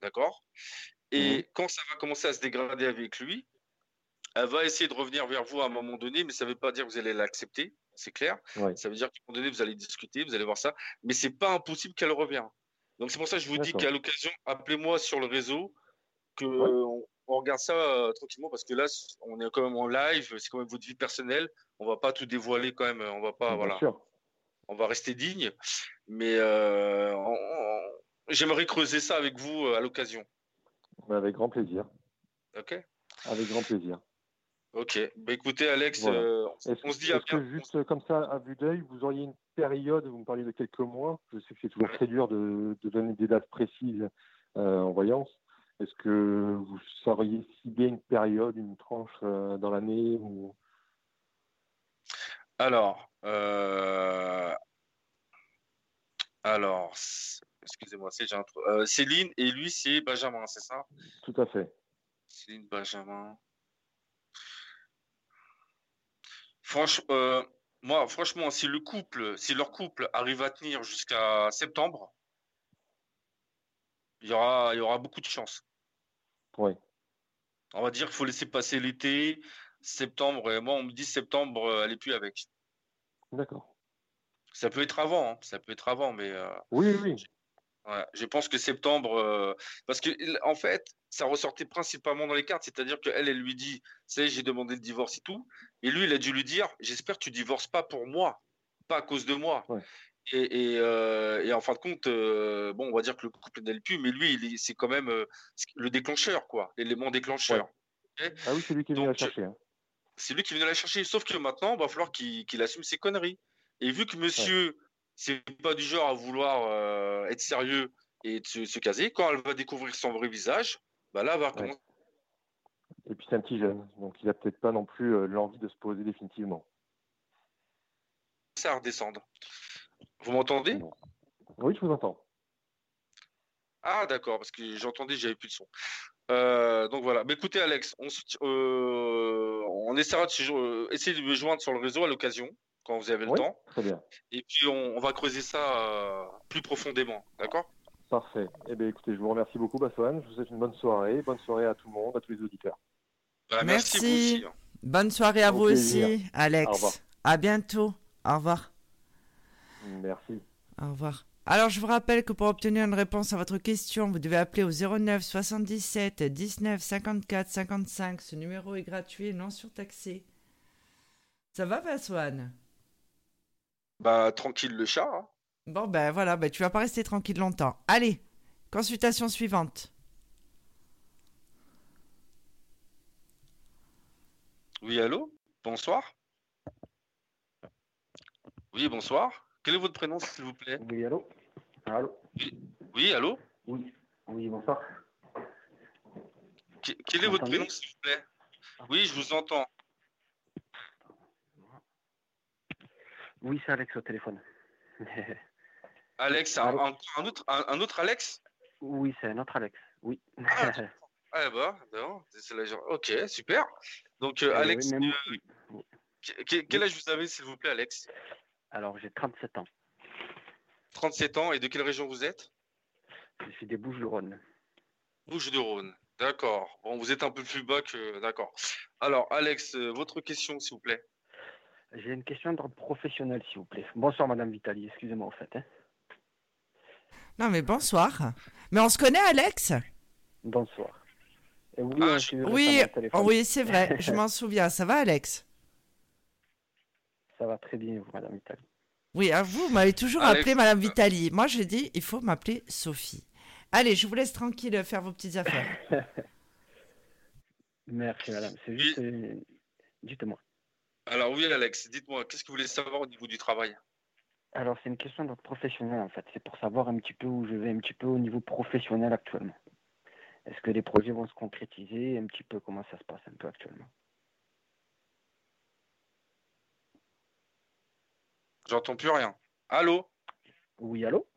d'accord? Et mmh quand ça va commencer à se dégrader avec lui, elle va essayer de revenir vers vous à un moment donné, mais ça ne veut pas dire que vous allez l'accepter, c'est clair? Ça veut dire qu'à un moment donné, vous allez discuter, vous allez voir ça, mais c'est pas impossible qu'elle revienne. Donc c'est pour ça que je vous dis qu'à l'occasion, appelez-moi sur le réseau, que on, regarde ça euh, tranquillement, parce que là, on est quand même en live, c'est quand même votre vie personnelle, on va pas tout dévoiler quand même, on va pas, voilà on va rester digne. Mais euh, j'aimerais creuser ça avec vous euh, à l'occasion. Avec grand plaisir. Ok. Avec grand plaisir. Ok. Bah, écoutez, Alex, euh, on se dit à que juste comme ça, à vue d'œil, vous auriez une période, vous me parlez de quelques mois, je sais que c'est toujours très dur de, donner des dates précises en voyance. Est-ce que vous sauriez cibler une période, une tranche dans l'année. Alors, euh, alors, excusez-moi, c'est euh, Céline et lui, c'est Benjamin, c'est ça? Tout à fait. Céline, Benjamin. Franchement, euh, moi, franchement, si le couple, si leur couple arrive à tenir jusqu'à septembre, il y aura, il y aura beaucoup de chance. Oui. On va dire qu'il faut laisser passer l'été, septembre. Et moi, on me dit septembre, elle est plus avec. D'accord. Ça peut être avant, hein. ça peut être avant, mais. Euh, oui, oui. je pense que septembre, euh, parce que en fait, ça ressortait principalement dans les cartes, c'est-à-dire qu'elle, elle lui dit, c'est j'ai demandé le divorce et tout, et lui, il a dû lui dire, j'espère que tu divorces pas pour moi, pas à cause de moi. Et, euh, et, en fin de compte, bon, on va dire que le couple n'est plus, mais lui, c'est quand même le déclencheur, quoi, l'élément déclencheur. Ah oui, c'est lui qui est venu la chercher. Hein. C'est lui qui vient la chercher. Sauf que maintenant, il va falloir qu'il assume ses conneries. Et vu que monsieur, c'est pas du genre à vouloir euh, être sérieux et de se, caser, quand elle va découvrir son vrai visage, bah là, elle va recommencer. Et puis c'est un petit jeune, donc il a peut-être pas non plus euh, l'envie de se poser définitivement. Ça redescendre. Vous m'entendez? Oui, je vous entends. Ah d'accord, parce que j'entendais, j'avais plus de son. Euh, donc voilà. Mais écoutez, Alex, on, euh, on essaiera de euh, essayer de me joindre sur le réseau à l'occasion, quand vous avez le temps. Très bien. Et puis on, va creuser ça plus profondément. D'accord? Parfait. Eh bien, écoutez, je vous remercie beaucoup, Bassoane. Je vous souhaite une bonne soirée. Bonne soirée à tout le monde, à tous les auditeurs. Bah, merci. merci. Vous aussi. Hein. Bonne soirée à vous aussi, Alex. Au revoir. À bientôt. Au revoir. Merci. Au revoir. Alors, je vous rappelle que pour obtenir une réponse à votre question, vous devez appeler au 09 77 19 54 55. Ce numéro est gratuit et non surtaxé. Ça va, Paswan Bah, tranquille le chat. Hein. Bon, ben voilà, ben, tu vas pas rester tranquille longtemps. Allez, consultation suivante. Oui, allô? Bonsoir? Oui, bonsoir. Quel est votre prénom, s'il vous plaît? Oui, allô? Allô? Oui. allô? Oui, oui, bonsoir. quel est votre prénom, s'il vous plaît? Oui, je vous entends. Oui, c'est Alex au téléphone. Alex, un, autre, un, autre Alex? Oui, c'est un autre Alex, oui. Ah, ah bah, non, c'est la... Ok, super. Donc, euh, eh Alex, euh, quel âge vous avez, s'il vous plaît, Alex? Alors, j'ai 37 ans. 37 ans, et de quelle région vous êtes? Je suis des Bouches-du-Rhône. Bouches-du-Rhône, d'accord. Bon, vous êtes un peu plus bas que... D'accord. Alors, Alex, euh, votre question, s'il vous plaît. J'ai une question d'ordre professionnel, s'il vous plaît. Bonsoir, Madame Vitali, excusez-moi, en fait. Hein. Non, mais bonsoir. Mais on se connaît, Alex? Bonsoir. oui, ah, oui, oui c'est vrai, je m'en souviens. Ça va, Alex? Ça va très bien, vous, Madame Vitali. Oui, à vous, vous m'avez toujours appelé Madame Vitali. Moi, j'ai dit, il faut m'appeler Sophie. Allez, je vous laisse tranquille faire vos petites affaires. Merci, Madame. C'est juste, euh, dites-moi. Alors oui, Alex, dites-moi, qu'est-ce que vous voulez savoir au niveau du travail? Alors, c'est une question de professionnel, en fait. C'est pour savoir un petit peu où je vais, un petit peu au niveau professionnel actuellement. Est-ce que les projets vont se concrétiser, un petit peu comment ça se passe un peu actuellement? J'entends plus rien. Allô? Oui, allô?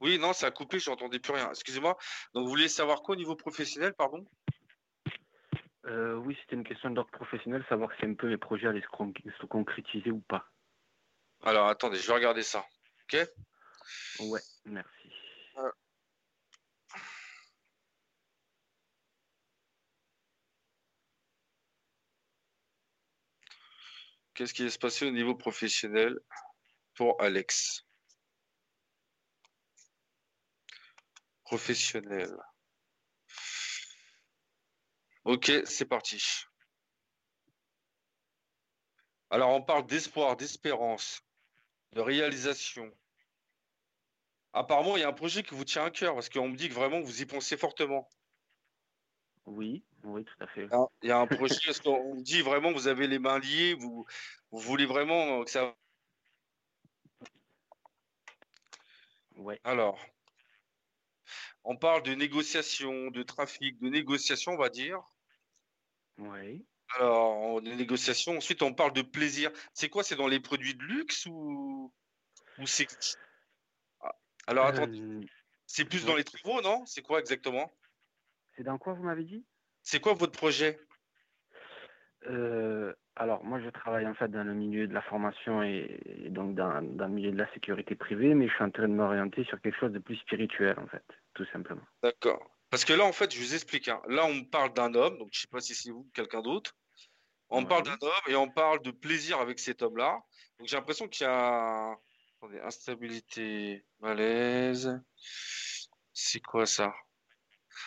Oui, non, ça a coupé, j'entendais plus rien. Excusez-moi. Donc, vous voulez savoir quoi au niveau professionnel, pardon? Euh, Oui, c'était une question d'ordre professionnel, savoir si un peu les projets allaient se, concrétiser ou pas. Alors, attendez, je vais regarder ça. Ok? Ouais, merci. Qu'est-ce qui va se passer au niveau professionnel pour Alex? Professionnel. Ok, c'est parti. Alors, on parle d'espoir, d'espérance, de réalisation. Apparemment, il y a un projet qui vous tient à cœur parce qu'on me dit que vraiment vous y pensez fortement. Oui, oui, tout à fait. Il y a un projet, parce qu'on dit vraiment, vous avez les mains liées, vous, vous voulez vraiment que ça. Ouais. Alors, on parle de négociation, de trafic, de négociation, on va dire. Oui. Alors, de négociation. Ensuite, on parle de plaisir. C'est quoi C'est dans les produits de luxe ou, ou c'est. Ah, alors, attendez. Euh, c'est plus dans les travaux, non? C'est quoi exactement? C'est dans quoi vous m'avez dit? C'est quoi votre projet? Euh, alors, moi, je travaille en fait dans le milieu de la formation et, donc dans, le milieu de la sécurité privée, mais je suis en train de m'orienter sur quelque chose de plus spirituel, en fait, tout simplement. D'accord. Parce que là, en fait, je vous explique. Hein. Là, on parle d'un homme, donc je ne sais pas si c'est vous ou quelqu'un d'autre. On parle d'un homme et on parle de plaisir avec cet homme-là. Donc, j'ai l'impression qu'il y a. Attendez, instabilité, malaise. C'est quoi ça?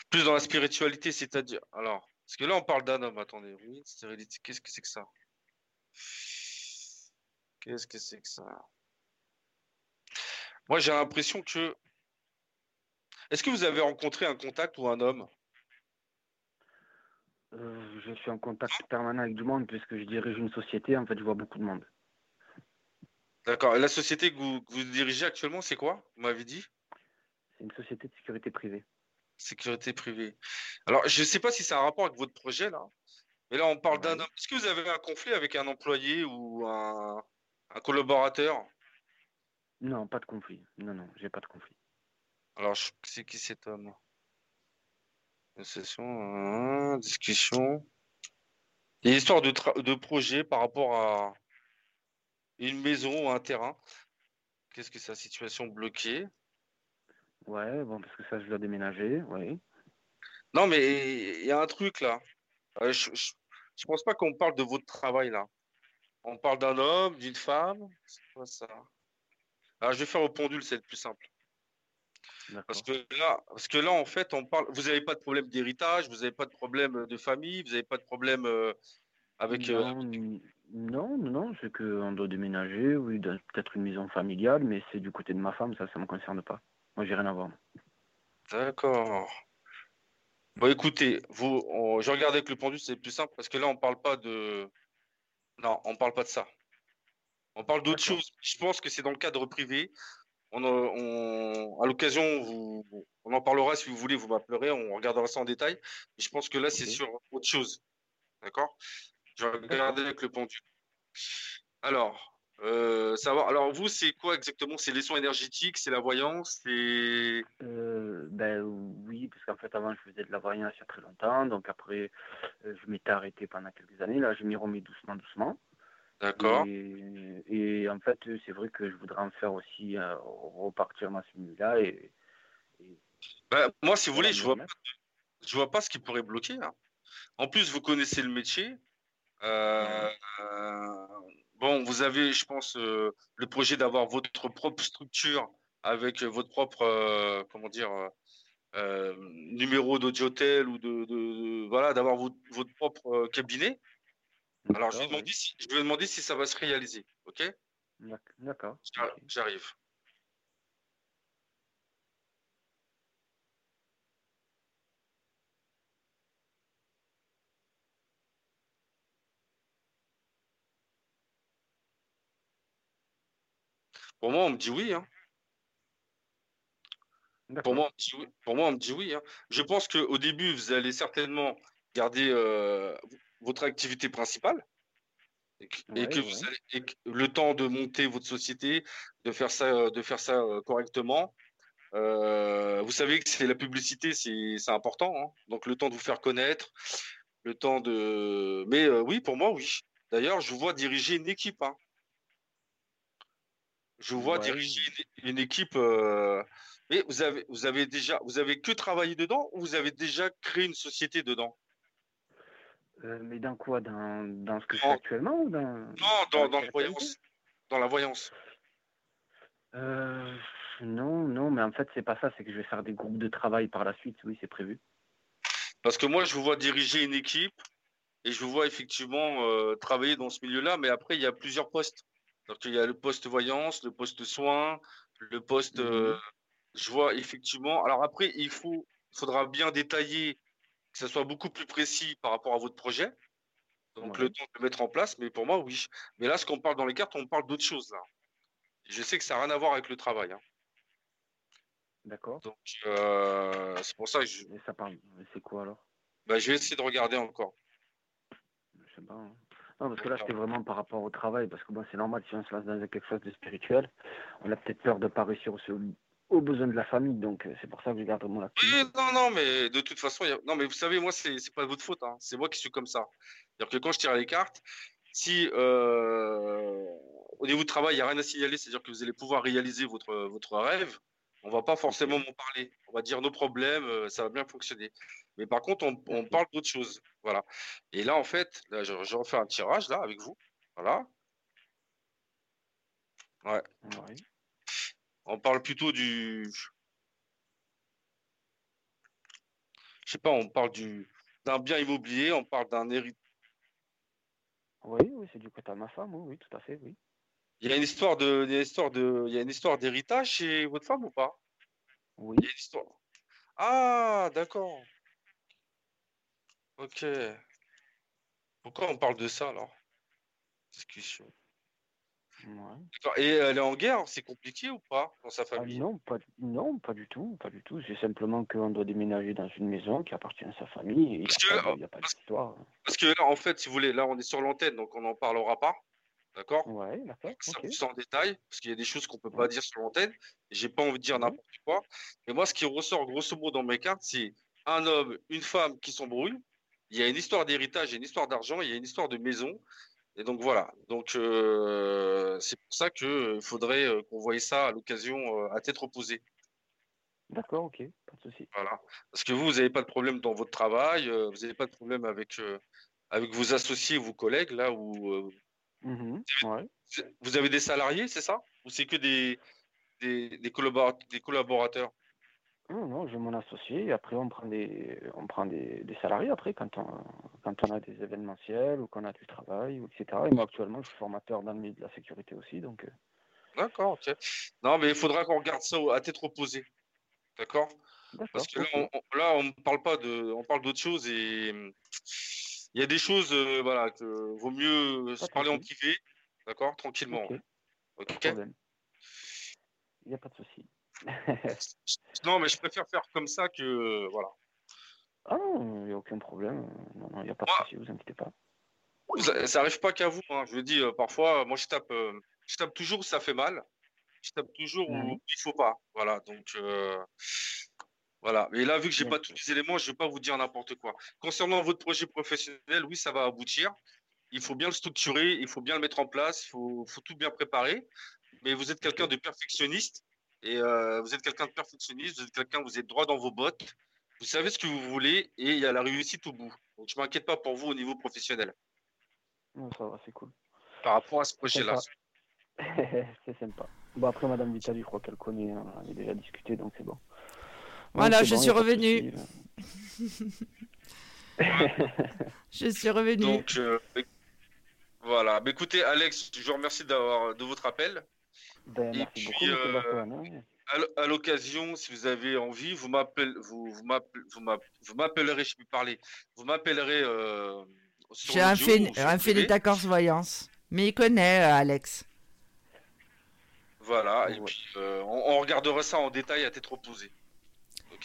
Plus dans la spiritualité, c'est-à-dire. Alors, parce que là, on parle d'un homme. Attendez, oui, stérilité, qu'est-ce que c'est que ça? Qu'est-ce que c'est que ça? Moi, j'ai l'impression que. Est-ce que vous avez rencontré un contact ou un homme? Euh, Je suis en contact permanent avec du monde puisque je dirige une société. En fait, je vois beaucoup de monde. D'accord. La société que vous, que vous dirigez actuellement, c'est quoi Vous m'avez dit? C'est une société de sécurité privée. Sécurité privée. Alors, je ne sais pas si c'est un rapport avec votre projet, là. Mais là, on parle d'un homme. Est-ce que vous avez un conflit avec un employé ou un, collaborateur? Non, pas de conflit. Non, non, j'ai pas de conflit. Alors, c'est qui cet homme Session, hein, discussion. Il y a une histoire de, de projet par rapport à une maison ou un terrain. Qu'est-ce que c'est la situation bloquée? Ouais, bon, parce que ça, je dois déménager, oui. Non, mais il y a un truc là. Euh, Je pense pas qu'on parle de votre travail là. On parle d'un homme, d'une femme. C'est quoi ça Alors, je vais faire au pendule, c'est le plus simple. Parce que là, parce que là, en fait, on parle. Vous n'avez pas de problème d'héritage, vous n'avez pas de problème de famille, vous n'avez pas de problème euh, avec. Euh, non, non, non, c'est qu'on doit déménager, oui, peut-être une maison familiale, mais c'est du côté de ma femme, ça, ça me concerne pas. Moi, j'ai rien à voir. D'accord. Bon, écoutez, vous, je regarde avec le pendule, c'est plus simple parce que là, on parle pas de. Non, on parle pas de ça. On parle d'autre chose. Je pense que c'est dans le cadre privé. On, on à l'occasion, on en parlera si vous voulez, vous m'appellerez, on regardera ça en détail. je pense que là, c'est sur autre chose. D'accord? Je vais regarder avec le pendule. Alors, euh, savoir. Alors vous, c'est quoi exactement? C'est les soins énergétiques, c'est la voyance, c'est. Euh, ben oui, parce qu'en fait avant je faisais de la voyance il y a très longtemps, donc après euh, je m'étais arrêté pendant quelques années. Là, je m'y remets doucement, doucement. D'accord. Et, en fait, c'est vrai que je voudrais en faire aussi repartir dans ce milieu-là et. Ben, moi, si vous voulez, je vois pas, je vois pas ce qui pourrait bloquer. Hein. En plus, vous connaissez le métier. Euh, Bon, vous avez, je pense, euh, le projet d'avoir votre propre structure avec votre propre, euh, comment dire, euh, numéro d'audiotel ou de, voilà, d'avoir votre, propre cabinet. Alors, je vais, demander si, je vais demander si ça va se réaliser. OK? D'accord. J'arrive. Pour moi, on me dit oui. Hein. Pour moi, on me dit oui. Hein. Je pense qu'au début, vous allez certainement garder euh, votre activité principale et que, vous allez le temps de monter votre société, de faire ça, euh, de faire ça euh, correctement. vous savez que c'est la publicité, c'est important. Hein. Donc le temps de vous faire connaître, le temps de. Mais oui, pour moi, oui. D'ailleurs, je vous vois diriger une équipe. Je vois diriger une, équipe. Euh, mais vous avez, vous avez déjà, vous avez que travaillé dedans ou vous avez déjà créé une société dedans? Euh, Mais dans quoi? Dans, dans, ce que je fais actuellement ou dans... Non, dans, dans, la voyance. Dans la voyance. Euh, non, non, mais en fait, c'est pas ça. C'est que je vais faire des groupes de travail par la suite. Oui, c'est prévu. Parce que moi, je vous vois diriger une équipe et je vous vois effectivement travailler dans ce milieu-là, mais après, il y a plusieurs postes. Donc il y a le poste voyance, le poste soin, le poste. Euh, mmh je vois effectivement. Alors après, il faut, faudra bien détailler, que ça soit beaucoup plus précis par rapport à votre projet. Donc le temps de le mettre en place, mais pour moi, oui. Mais là, ce qu'on parle dans les cartes, on parle d'autre chose là. Je sais que ça n'a rien à voir avec le travail. Hein. D'accord. Donc euh, c'est pour ça que je. ça parle. C'est quoi alors? Bah, je vais essayer de regarder encore. Je sais pas. Hein. Non, parce que là, c'était vraiment par rapport au travail, parce que bon, c'est normal, si on se lance dans quelque chose de spirituel, on a peut-être peur de ne pas réussir aux besoins de la famille, donc euh, c'est pour ça que je garde mon activité. Non, non, mais de toute façon, non, mais vous savez, moi, c'est n'est pas votre faute, hein. c'est moi qui suis comme ça. C'est-à-dire que quand je tire les cartes, si euh, au niveau du travail, il n'y a rien à signaler, c'est-à-dire que vous allez pouvoir réaliser votre, votre rêve, on va pas forcément m'en parler. On va dire nos problèmes, euh, ça va bien fonctionner. Mais par contre, on, parle d'autre chose. Voilà. Et là, en fait, là, je, refais un tirage là avec vous. Voilà. Ouais. On parle plutôt du. Je sais pas, on parle du d'un bien immobilier, on parle d'un héritage. Oui, oui, c'est du côté de ma femme, oui, oui, tout à fait, oui. Il y a une histoire de, il y a une histoire de, il y a une histoire d'héritage chez votre femme ou pas? Oui. Il y a une histoire. Ah, d'accord. Ok. Pourquoi on parle de ça alors? Discussion. Ouais. Et elle est en guerre, c'est compliqué ou pas dans sa ah, famille? Non, pas, non, pas du tout, pas du tout. C'est simplement qu'on doit déménager dans une maison qui appartient à sa famille. parce il a, pas d'histoire. Parce que là, en fait, si vous voulez, là, on est sur l'antenne, donc on n'en parlera pas. D'accord? Ouais, d'accord. Ça en détail, parce qu'il y a des choses qu'on ne peut pas dire sur l'antenne. J'ai pas envie de dire n'importe quoi. Mais moi, ce qui ressort grosso modo dans mes cartes, c'est un homme, une femme qui s'embrouillent. Il y a une histoire d'héritage, il y a une histoire d'argent, il y a une histoire de maison. Et donc voilà. Donc euh, c'est pour ça qu'il euh, faudrait euh, qu'on voie ça à l'occasion à tête reposée. D'accord, ok, pas de souci. Voilà. Parce que vous, vous n'avez pas de problème dans votre travail, vous n'avez pas de problème avec avec vos associés, vos collègues, là où. Mmh vous avez des salariés, c'est ça? Ou c'est que des, des, des, collaborateurs? Non, non, j'ai mon associé. Et après, on prend des, on prend des, des, salariés après quand on, quand on a des événementiels ou qu'on a du travail, etc. Et moi, actuellement, je suis formateur dans le milieu de la sécurité aussi. donc. Euh. D'accord, ok. Non, mais il faudra qu'on regarde ça à tête reposée. D'accord? Parce que là, on, ne parle pas de, on parle d'autre chose et il y a des choses, euh, voilà, que vaut mieux se parler en privé, d'accord, tranquillement. Ok. Il n'y a pas de souci. non, mais je préfère faire comme ça que, voilà. Ah non, il n'y a aucun problème. Non, il n'y a pas de souci, vous inquiétez pas. Ça, n'arrive pas qu'à vous. Hein. Je veux dis, euh, parfois, moi, je tape, euh, je tape toujours où ça fait mal. Je tape toujours où il il faut pas. Voilà. Donc, voilà. Et là, vu que j'ai pas tous les éléments, je ne vais pas vous dire n'importe quoi. Concernant votre projet professionnel, oui, ça va aboutir. Il faut bien le structurer, il faut bien le mettre en place, il faut, tout bien préparer. Mais vous êtes quelqu'un de perfectionniste et euh, vous êtes quelqu'un de perfectionniste, vous êtes quelqu'un, vous êtes droit dans vos bottes, vous savez ce que vous voulez et il y a la réussite au bout. Donc je m'inquiète pas pour vous au niveau professionnel. ça va, c'est cool. Par rapport à ce projet-là. c'est sympa. Bon après Madame Vitali, je crois qu'elle connaît, hein. on a déjà discuté, donc c'est bon. Voilà, je suis revenu. je suis revenu. Donc, euh, voilà. Mais écoutez, Alex, je vous remercie d'avoir de votre appel. Ben, Et puis, euh, à l'occasion, si vous avez envie, vous m'appellerez, vous, vous m'appellerez, je peux parler, vous m'appellerez. Euh, J'ai un, fait, un d'état voyance, mais il connaît Alex. Voilà, et puis on, on, regardera ça en détail à tête reposée.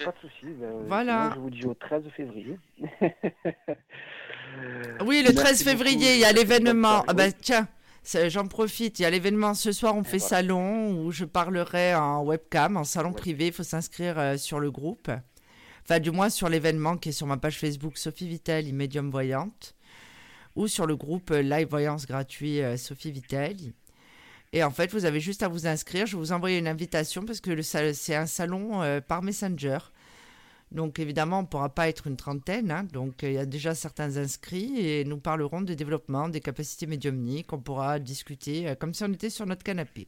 Pas de souci. Ben, voilà. Je vous dis au 13 février. oui, le 13 février, il y a l'événement. Ah bah, tiens, j'en profite. Il y a l'événement ce soir, on fait salon où je parlerai en webcam, en salon privé. Il faut s'inscrire euh, sur le groupe. Enfin, du moins sur l'événement qui est sur ma page Facebook Sophie Vitali, médium voyante. Ou sur le groupe euh, Live Voyance gratuit euh, Sophie Vitali. Et en fait, vous avez juste à vous inscrire. Je vous envoyer une invitation parce que c'est un salon euh, par Messenger. Donc évidemment, on ne pourra pas être une trentaine. Hein. donc il y a déjà certains inscrits et nous parlerons de développement des capacités médiumniques. On pourra discuter euh, comme si on était sur notre canapé.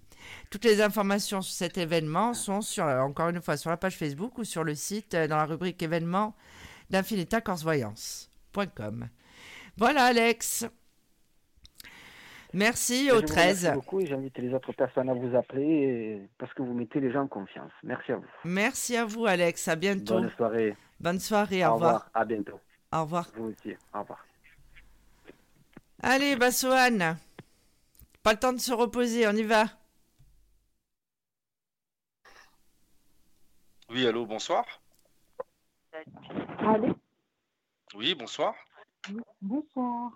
Toutes les informations sur cet événement sont euh, encore une fois, sur la page Facebook ou sur le site dans la rubrique événements d'infinitacorsvoyance.com. Voilà Alex. Merci au 13. Merci beaucoup et j'invite les autres personnes à vous appeler parce que vous mettez les gens en confiance. Merci à vous. Merci à vous, Alex. À bientôt. Bonne soirée. Bonne soirée. Au, revoir. À bientôt. Au revoir. Vous aussi. Au revoir. Allez, Bassoane. Pas le temps de se reposer. On y va. Oui, allô, bonsoir. Allô? Oui, bonsoir. Bonsoir.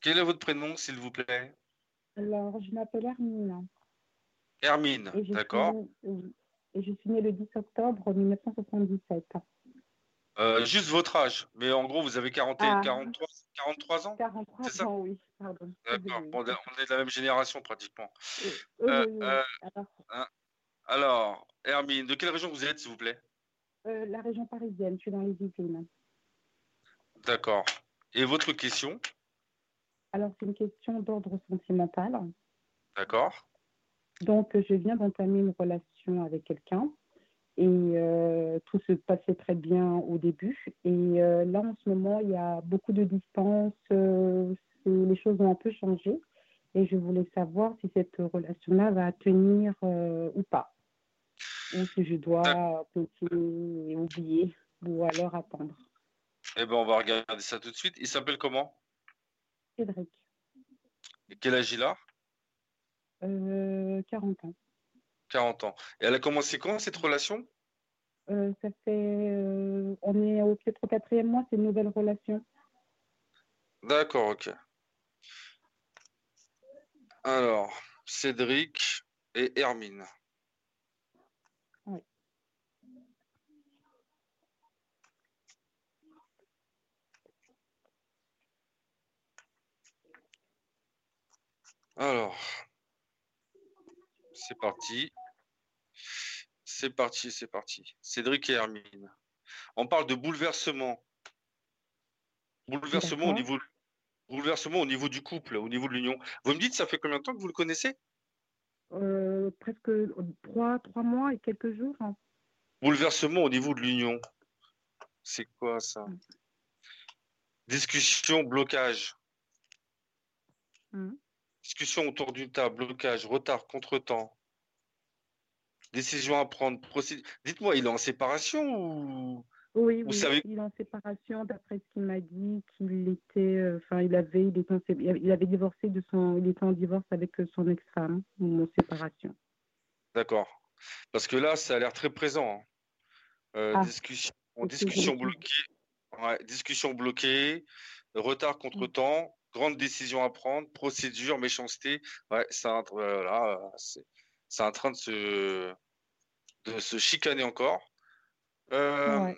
Quel est votre prénom, s'il vous plaît? Alors, je m'appelle Hermine. Hermine, d'accord. Et je suis née le 10 octobre 1977. Euh, juste votre âge, mais en gros, vous avez 40 43, 43 ans 43 ça? ans, oui. Pardon. D'accord, on est de la même génération pratiquement. Euh, euh, hein, alors, Hermine, de quelle région vous êtes, s'il vous plaît? La région parisienne, je suis dans les Yvelines. D'accord. Et votre question? Alors, c'est une question d'ordre sentimental. D'accord. Donc, je viens d'entamer une relation avec quelqu'un et euh, tout se passait très bien au début. Et euh, là, en ce moment, il y a beaucoup de distance. Euh, les choses ont un peu changé. Et je voulais savoir si cette relation-là va tenir ou pas. Ou si je dois continuer et oublier ou alors attendre. Eh bien, on va regarder ça tout de suite. Il s'appelle comment? Cédric. Et quel âge il a? 40 euh, ans. 40 ans. Et elle a commencé quand cette relation? Euh, Ça fait. Euh, on est au, au quatrième mois, c'est une nouvelle relation. D'accord, ok. Alors, Cédric et Hermine. Alors, c'est parti. C'est parti, c'est parti. Cédric et Hermine. On parle de bouleversement. Bouleversement au niveau, Bouleversement au niveau du couple, au niveau de l'union. Vous me dites, ça fait combien de temps que vous le connaissez? Euh, Presque trois, trois mois et quelques jours. Hein. Bouleversement au niveau de l'union. C'est quoi ça? Mm. Discussion, blocage. Mm. Discussion autour d'une table, blocage, retard, contretemps. Décision à prendre, Dites-moi, il est en séparation ou oui, oui il est en séparation d'après ce qu'il m'a dit qu'il était, euh, enfin, il avait, il, était il avait divorcé de son, il était en divorce avec euh, son ex-femme ou en séparation. D'accord. Parce que là, ça a l'air très présent. Hein. Euh, ah, discussion, discussion bloquée, ouais, discussion bloquée, retard contre mm. temps, grande décision à prendre, procédure, méchanceté. Ouais, c'est voilà, c'est en train de se, de se chicaner encore. Euh,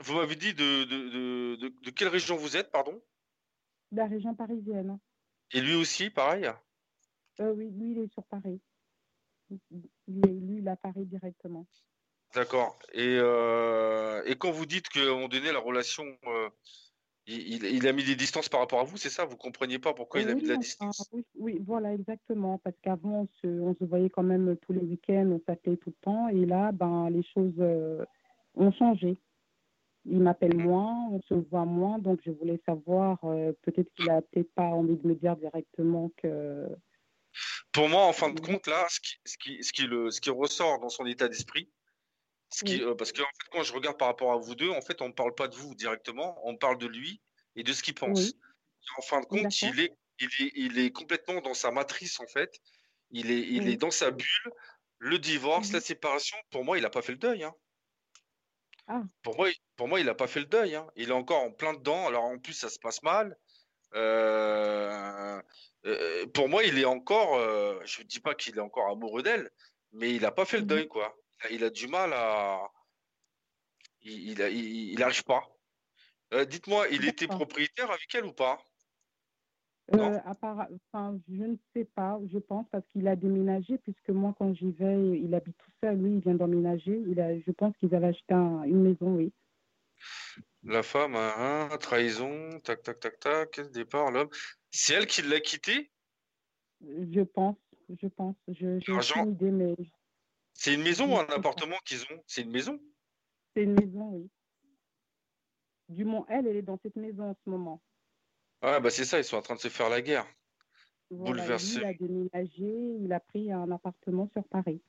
vous m'avez dit de, de, de, de, quelle région vous êtes, pardon? La région parisienne. Et lui aussi, pareil? Euh, Oui, lui, il est sur Paris. Lui, il a Paris directement. D'accord. Et, euh, et quand vous dites qu'à un moment donné, la relation, euh, il, il, a mis des distances par rapport à vous, c'est ça? Vous ne compreniez pas pourquoi il a mis de la distance? oui, oui, voilà, exactement. Parce qu'avant, on se, on se, voyait quand même tous les week-ends, on s'appelait tout le temps. Et là, ben, les choses ont changé. Il m'appelle moins, on se voit moins, donc je voulais savoir, euh, peut-être qu'il a peut-être pas envie de me dire directement que. Pour moi, en fin de compte, là, ce qui, ce qui, ce qui, le, ce qui ressort dans son état d'esprit, ce qui, euh, parce que en fait, quand je regarde par rapport à vous deux, en fait, on ne parle pas de vous directement, on parle de lui et de ce qu'il pense. En fin de compte, il est, il, est, il est complètement dans sa matrice, en fait. Il est, il est dans sa bulle. Le divorce, la séparation, pour moi, il n'a pas fait le deuil. Hein. Ah. Pour moi, pour moi, il n'a pas fait le deuil. Hein. Il est encore en plein dedans. Alors en plus, ça se passe mal. Euh, euh, pour moi, il est encore. Euh, je ne dis pas qu'il est encore amoureux d'elle, mais il n'a pas fait le mmh deuil, quoi. Il a, du mal à. Il n'arrive pas. Dites-moi, il était propriétaire avec elle ou pas? Euh, enfin, je ne sais pas, je pense, parce qu'il a déménagé, puisque moi, quand j'y vais, il habite tout seul, lui, il vient d'emménager. Il je pense qu'ils avaient acheté une maison, oui. La femme, hein, trahison, tac, tac, tac, tac, départ, l'homme. C'est elle qui l'a quitté? Je pense, je pense. Je, j'ai une idée, mais. C'est une maison ou un appartement qu'ils ont? C'est une maison? C'est une maison, oui. Du moins, elle, elle est dans cette maison en ce moment. Ouais, bah c'est ça, ils sont en train de se faire la guerre. Bouleversé. il a déménagé, il a pris un appartement sur Paris.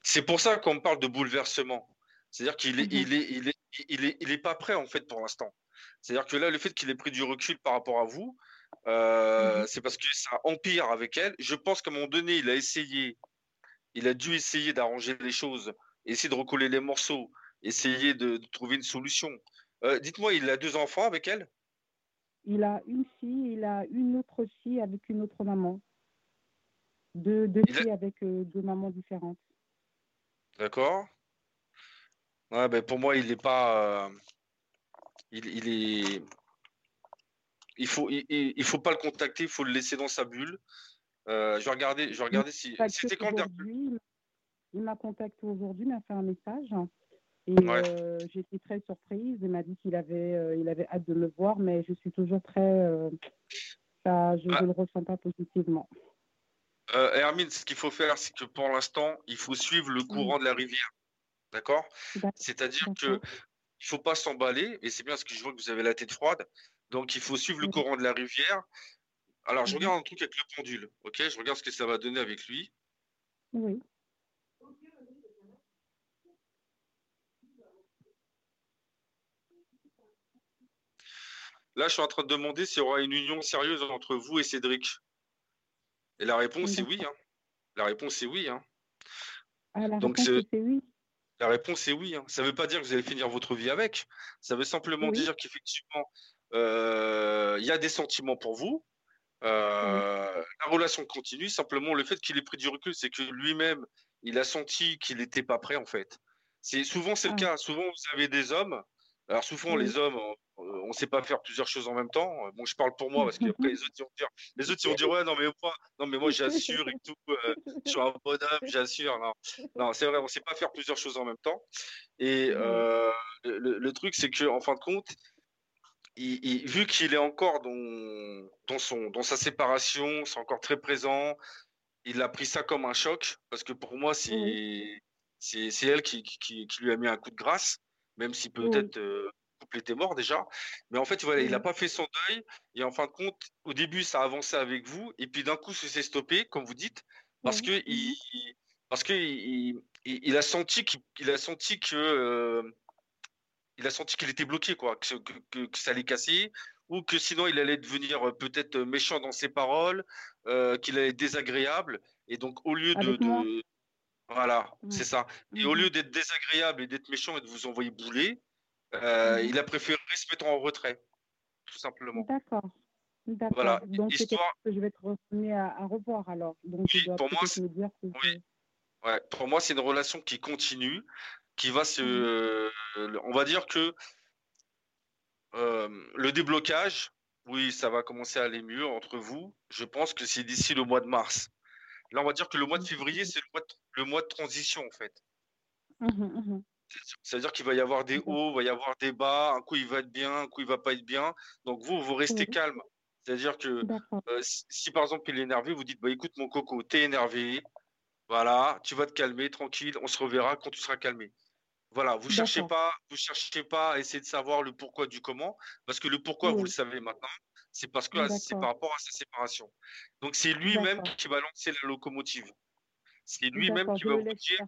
C'est pour ça qu'on parle de bouleversement. C'est-à-dire qu'il est, mhm. il est, il est, il est, il est, pas prêt en fait pour l'instant. C'est-à-dire que là, le fait qu'il ait pris du recul par rapport à vous, euh, mhm. c'est parce que ça empire avec elle. Je pense qu'à un moment donné, il a essayé, il a dû essayer d'arranger les choses, essayer de recoller les morceaux, essayer de, trouver une solution. Euh, dites-moi, il a deux enfants avec elle? Il a une fille, il a une autre fille avec une autre maman. Deux, deux filles avec euh, deux mamans différentes. D'accord. Ouais, ben pour moi, il n'est pas. Euh, il, il, est. Il faut, il, il, faut pas le contacter, il faut le laisser dans sa bulle. Euh, je vais regarder, je vais regarder si. C'était quand Il m'a contacté aujourd'hui, il m'a fait un message. Et euh, j'étais très surprise. Il m'a dit qu'il avait, euh, il avait hâte de me voir, mais je suis toujours très. Ça, je ne ah. le ressens pas positivement. Hermine, ce qu'il faut faire, c'est que pour l'instant, il faut suivre le courant de la rivière. D'accord? C'est-à-dire qu'il ne faut pas s'emballer, et c'est bien ce que je vois que vous avez la tête froide. Donc, il faut suivre le courant de la rivière. Alors, je mhm. regarde un truc avec le pendule. Ok? Je regarde ce que ça va donner avec lui. Oui. Là, je suis en train de demander s'il y aura une union sérieuse entre vous et Cédric. Et la réponse est oui. Hein. La réponse est oui. Hein. Ah, la Donc, réponse est oui. La réponse est oui. Hein. Ça ne veut pas dire que vous allez finir votre vie avec. Ça veut simplement dire qu'effectivement, euh, il y a des sentiments pour vous. Euh, la relation continue. Simplement, le fait qu'il ait pris du recul, c'est que lui-même, il a senti qu'il n'était pas prêt, en fait. C'est souvent c'est le ah. cas. Souvent, vous avez des hommes. Alors souvent, les hommes, on ne sait pas faire plusieurs choses en même temps. Bon, je parle pour moi parce qu'après les autres ils vont dire, les autres ils vont dire ouais non mais moi, non mais moi j'assure et tout, euh, je suis un bonhomme, j'assure. Non, non c'est vrai, on ne sait pas faire plusieurs choses en même temps. Et euh, le, truc c'est que en fin de compte, vu qu'il est encore dans, dans, son, dans sa séparation, c'est encore très présent, il a pris ça comme un choc, parce que pour moi, c'est c'est elle qui, qui, lui a mis un coup de grâce, même si peut-être euh, le couple était mort déjà. Mais en fait, voilà, il n'a pas fait son deuil. Et en fin de compte, au début, ça a avancé avec vous. Et puis d'un coup, ça s'est stoppé, comme vous dites, parce que il, parce que il, il, a senti qu'il a senti que euh, il a senti qu'il était bloqué, quoi, que, que, que, ça allait casser, ou que sinon il allait devenir euh, peut-être méchant dans ses paroles, euh, qu'il allait être désagréable. Et donc, au lieu de, de, Voilà, c'est ça. Et au lieu d'être désagréable et d'être méchant et de vous envoyer bouler, euh, il a préféré se mettre en retrait, tout simplement. D'accord. D'accord. Voilà. Donc, Histoire... que je vais te retourner à, à, revoir alors. Donc, oui, pour moi, oui. Ouais, pour moi, c'est une relation qui continue, qui va se. On va dire que euh, le déblocage, oui, ça va commencer à aller mieux entre vous. Je pense que c'est d'ici le mois de mars. Là, on va dire que le mois de février, c'est le, le, mois de transition, en fait. Mmh C'est-à-dire qu'il va y avoir des hauts, il va y avoir des bas. Un coup, il va être bien, un coup, il va pas être bien. Donc, vous, vous restez calme. C'est-à-dire que euh, si, par exemple, il est énervé, vous dites bah, écoute, mon coco, t'es énervé. Voilà, tu vas te calmer, tranquille. On se reverra quand tu seras calmé. Voilà, vous cherchez pas, vous cherchez pas à essayer de savoir le pourquoi du comment, parce que le pourquoi vous le savez maintenant, c'est parce que c'est par rapport à sa séparation. Donc c'est lui-même qui va lancer la locomotive. C'est lui-même qui va vous dire,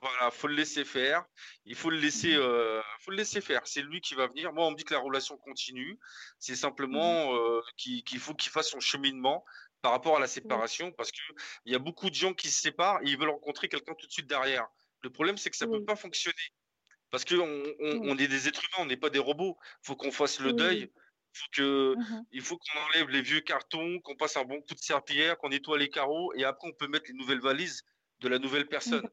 voilà, faut le laisser faire. Il faut le laisser, euh, faut le laisser faire. C'est lui qui va venir. Moi, on me dit que la relation continue. C'est simplement mmh euh, qu'il faut qu'il fasse son cheminement par rapport à la séparation, parce que il y a beaucoup de gens qui se séparent et ils veulent rencontrer quelqu'un tout de suite derrière. Le problème, c'est que ça ne peut pas fonctionner. Parce qu'on on, est des êtres humains, on n'est pas des robots. Il faut qu'on fasse le deuil. Faut que, mmh Il faut qu'on enlève les vieux cartons, qu'on passe un bon coup de serpillière, qu'on nettoie les carreaux et après on peut mettre les nouvelles valises de la nouvelle personne.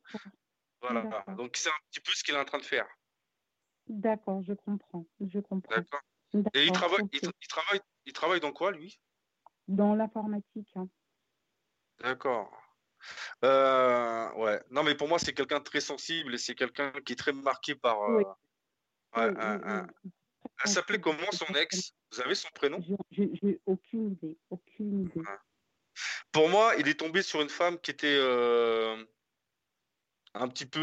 Voilà. Donc c'est un petit peu ce qu'il est en train de faire. D'accord, je comprends. Je comprends. Et il travaille, il, travaille, il travaille dans quoi lui? Dans l'informatique. Hein. D'accord. Euh, ouais. Non, mais pour moi, c'est quelqu'un de très sensible et c'est quelqu'un qui est très marqué par. Euh, Elle s'appelait comment son ex? Vous avez son prénom? J'ai aucune idée. Aucune idée. Pour moi, il est tombé sur une femme qui était euh, un petit peu,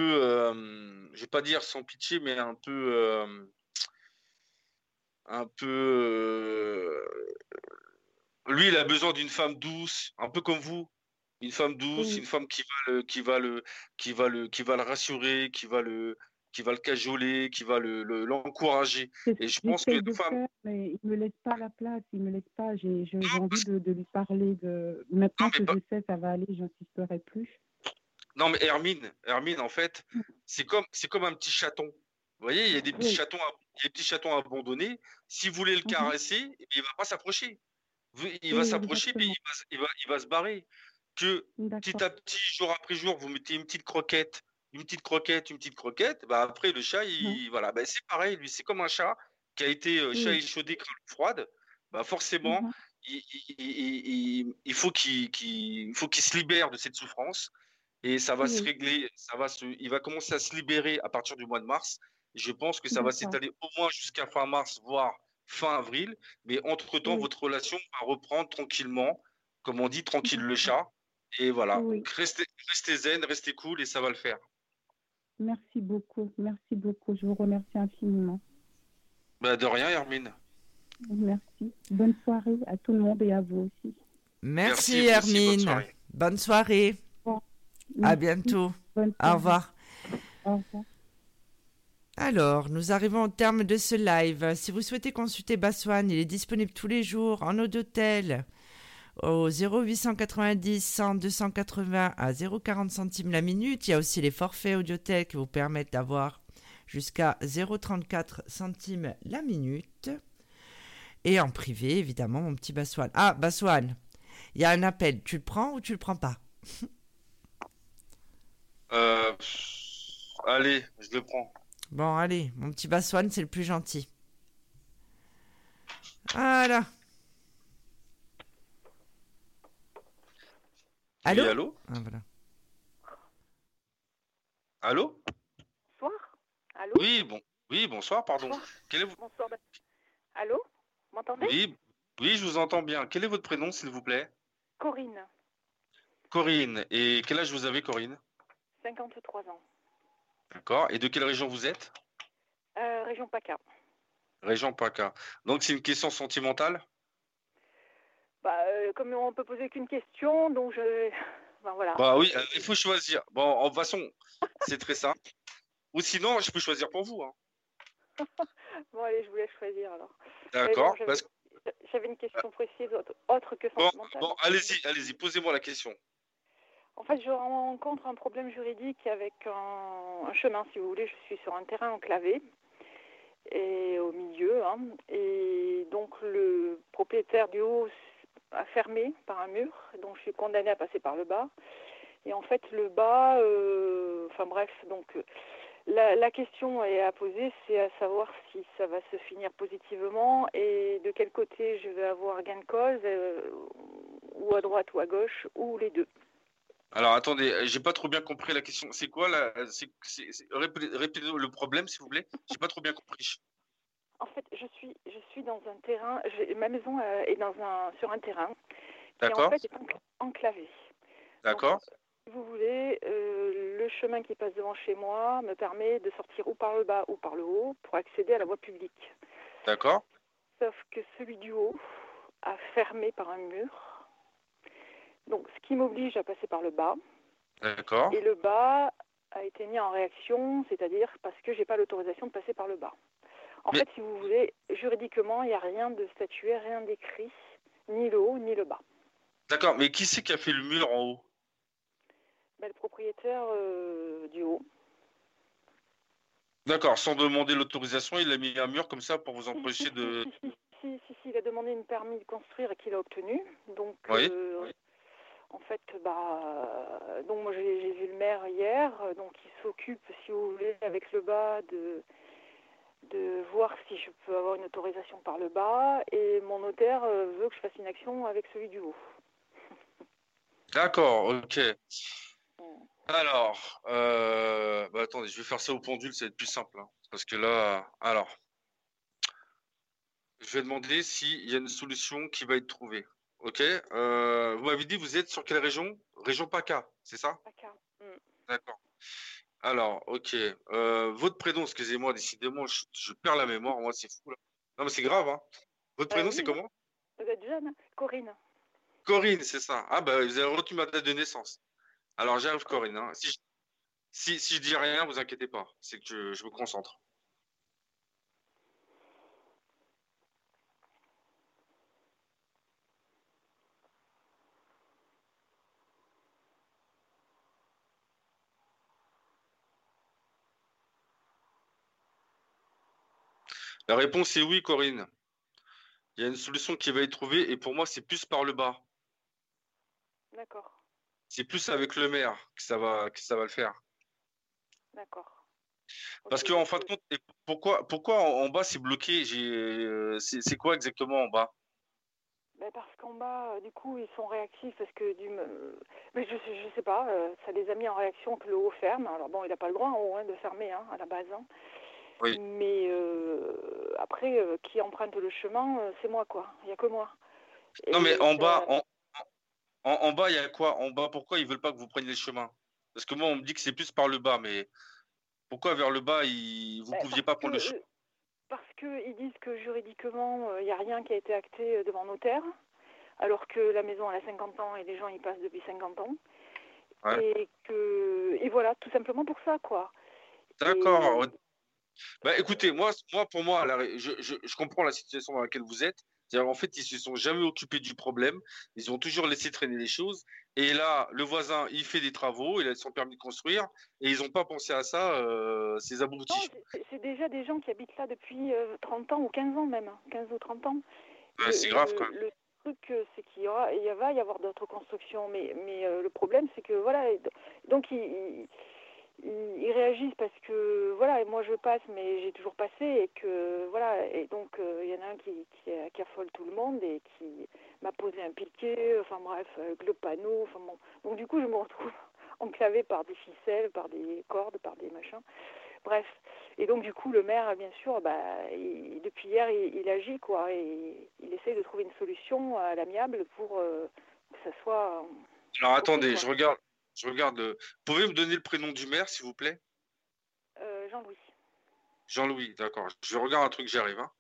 je vais pas dire sans pitié, mais un peu, un peu. lui, il a besoin d'une femme douce, un peu comme vous, une femme douce, une femme qui va le, qui va le, qui va le, qui va le rassurer, qui va le, qui va le cajoler, qui va le, l'encourager. et je pense que une femme... mais il me laisse pas la place, il me laisse pas. J'ai, j'ai envie de, de, lui parler de. Maintenant que je sais, ça va aller, j'insisterai plus. Non, mais Hermine, Hermine, en fait, mm. c'est comme, c'est comme un petit chaton. Vous voyez, il y a des petits chatons, des petits chatons abandonnés. Si vous voulez le mm-hmm. caresser, il va pas s'approcher. Il va s'approcher, puis il va, il va, il va se barrer que petit à petit, jour après jour, vous mettez une petite croquette, une petite croquette, une petite croquette, bah après le chat, il, voilà, bah c'est pareil, lui, c'est comme un chat qui a été euh, chat échaudé, crâne froide, bah forcément, mmh il, faut qu'il faut qu'il se libère de cette souffrance et ça va se régler, ça va se, il va commencer à se libérer à partir du mois de mars. je pense que ça va s'étaler au moins jusqu'à fin mars, voire fin avril. Mais entre-temps, votre relation va reprendre tranquillement, comme on dit, tranquille le chat. Et voilà, restez, zen, restez cool et ça va le faire. Merci beaucoup, merci beaucoup. Je vous remercie infiniment. Bah, de rien, Hermine. Merci. Bonne soirée à tout le monde et à vous aussi. Merci, Hermine. bonne soirée. À bientôt. Au revoir. Au revoir. Alors, nous arrivons au terme de ce live. Si vous souhaitez consulter Baswan, il est disponible tous les jours en eau d'hôtel au 0890 100 280 à 0,40 centimes la minute. Il y a aussi les forfaits Audiotel qui vous permettent d'avoir jusqu'à 0,34 centimes la minute. Et en privé, évidemment, mon petit Baswan. Ah, Baswan, il y a un appel. Tu le prends ou tu le prends pas? Euh, Allez, je le prends. Bon, allez, mon petit Baswan, c'est le plus gentil. Voilà. Allô oui, allô ah, voilà. Allô Bonsoir. Allô Oui, bon, oui, bonsoir, pardon. Bonsoir. Quel est vous Bonsoir. Allô m'entendez Oui, oui, je vous entends bien. Quel est votre prénom, s'il vous plaît? Corinne. Corinne. Et quel âge vous avez, Corinne? 53 ans. D'accord. Et de quelle région vous êtes? Euh, Région PACA. Région PACA. Donc c'est une question sentimentale? Bah, euh, Comme on peut poser qu'une question, donc je. voilà. Bah oui, il faut choisir. Bon, en façon, c'est très simple. Ou sinon, je peux choisir pour vous. Hein. bon, allez, je vous laisse choisir alors. D'accord. J'avais une question précise autre, que sentimentale. Bon, allez-y, allez-y, posez-moi la question. En fait, je rencontre un problème juridique avec un, chemin, si vous voulez. Je suis sur un terrain enclavé et au milieu. Hein. et donc, le propriétaire du haut a fermé par un mur. Donc, je suis condamnée à passer par le bas. Et en fait, le bas, euh, enfin bref, donc la, question est à poser, c'est à savoir si ça va se finir positivement et de quel côté je vais avoir gain de cause, euh, ou à droite ou à gauche, ou les deux. Alors attendez, j'ai pas trop bien compris la question. C'est quoi la, répétez le problème s'il vous plaît. J'ai pas trop bien compris. En fait, je suis, je suis dans un terrain. Ma maison euh, est dans un, sur un terrain qui en fait est enclavé. D'accord vous voulez, euh, le chemin qui passe devant chez moi me permet de sortir ou par le bas ou par le haut pour accéder à la voie publique. D'accord. Sauf que celui du haut a fermé par un mur. Donc, ce qui m'oblige à passer par le bas. D'accord. Et le bas a été mis en réaction, c'est-à-dire parce que j'ai pas l'autorisation de passer par le bas. En fait, si vous voulez, juridiquement, il n'y a rien de statué, rien d'écrit, ni le haut ni le bas. D'accord, mais qui c'est qui a fait le mur en haut? Le propriétaire euh, du haut. D'accord, sans demander l'autorisation, il a mis un mur comme ça pour vous empêcher de. Si, si, si, il a demandé une permis de construire et qu'il a obtenu. Donc, oui. Euh, en fait, bah, donc moi j'ai vu le maire hier, donc il s'occupe, si vous voulez, avec le bas de de voir si je peux avoir une autorisation par le bas et mon notaire euh, veut que je fasse une action avec celui du haut. D'accord, ok. Alors, euh, bah, attendez, je vais faire ça au pendule, ça va être plus simple. Hein, parce que là, alors, je vais demander s'il y a une solution qui va être trouvée. Ok euh, Vous m'avez dit, vous êtes sur quelle région? Région PACA, c'est ça? PACA. Mm. D'accord. Alors, ok. Euh, votre prénom, excusez-moi, décidément, je, perds la mémoire, moi, c'est fou. Là. Non, mais c'est grave, hein. Votre prénom, c'est comment? Vous êtes jeune, Corinne. Corinne, c'est ça. Ah, bah, vous avez retenu ma date de naissance. Alors j'arrive Corinne. Hein. Si, je, si, si, je dis rien, vous inquiétez pas. C'est que je, me concentre. La réponse est oui, Corinne. Il y a une solution qui va être trouvée et pour moi, c'est plus par le bas. D'accord. C'est plus avec le maire que ça va, que ça va le faire. D'accord. Parce qu'en fin de compte, pourquoi, pourquoi en, bas c'est bloqué? Euh, C'est quoi exactement en bas? Ben Parce qu'en bas, euh, du coup, ils sont réactifs parce que du. Mais je, je sais pas, euh, ça les a mis en réaction que le haut ferme. Alors bon, il n'a pas le droit en haut hein, de fermer hein, à la base. Hein. Oui. Mais après, qui emprunte le chemin, c'est moi quoi. Il n'y a que moi. non, mais en bas, en, en, bas, il y a quoi? En bas, pourquoi ils veulent pas que vous preniez le chemin? Parce que moi, on me dit que c'est plus par le bas, mais pourquoi vers le bas, vous ne bah, pouviez pas prendre le chemin Parce qu'ils disent que juridiquement, euh, il n'y a rien qui a été acté euh, devant notaire, alors que la maison elle a 50 ans et les gens y passent depuis 50 ans. Et que et voilà, tout simplement pour ça, quoi. D'accord. Bah, écoutez, moi, moi pour moi, je, je comprends la situation dans laquelle vous êtes. En fait, ils se sont jamais occupés du problème. Ils ont toujours laissé traîner les choses. Et là, le voisin, il fait des travaux, il a son permis de construire, et ils n'ont pas pensé à ça, euh, ces abrutis. C'est déjà des gens qui habitent là depuis 30 euh, ans ou 15 ans même, 15 ou 30 ans. c'est grave quand même. Le truc, euh, c'est qu'il y, aura, il va y avoir d'autres constructions, mais, mais le problème, c'est que voilà, donc ils ils, réagissent parce que voilà, moi je passe, mais j'ai toujours passé et que voilà, et donc euh, il y en a un qui, qui, affole tout le monde et qui m'a posé un piquet, enfin bref, avec le panneau, enfin bon. Donc du coup, je me retrouve enclavée par des ficelles, par des cordes, par des machins. Bref. Et donc, du coup, le maire, bien sûr, bah, depuis hier, il, agit, quoi. Et il essaie de trouver une solution à l'amiable pour que ça soit. Alors, attendez, je regarde. Je regarde. Pouvez-vous me donner le prénom du maire, s'il vous plaît? Jean-Louis. Jean-Louis, d'accord. Je regarde un truc, j'arrive. Hein.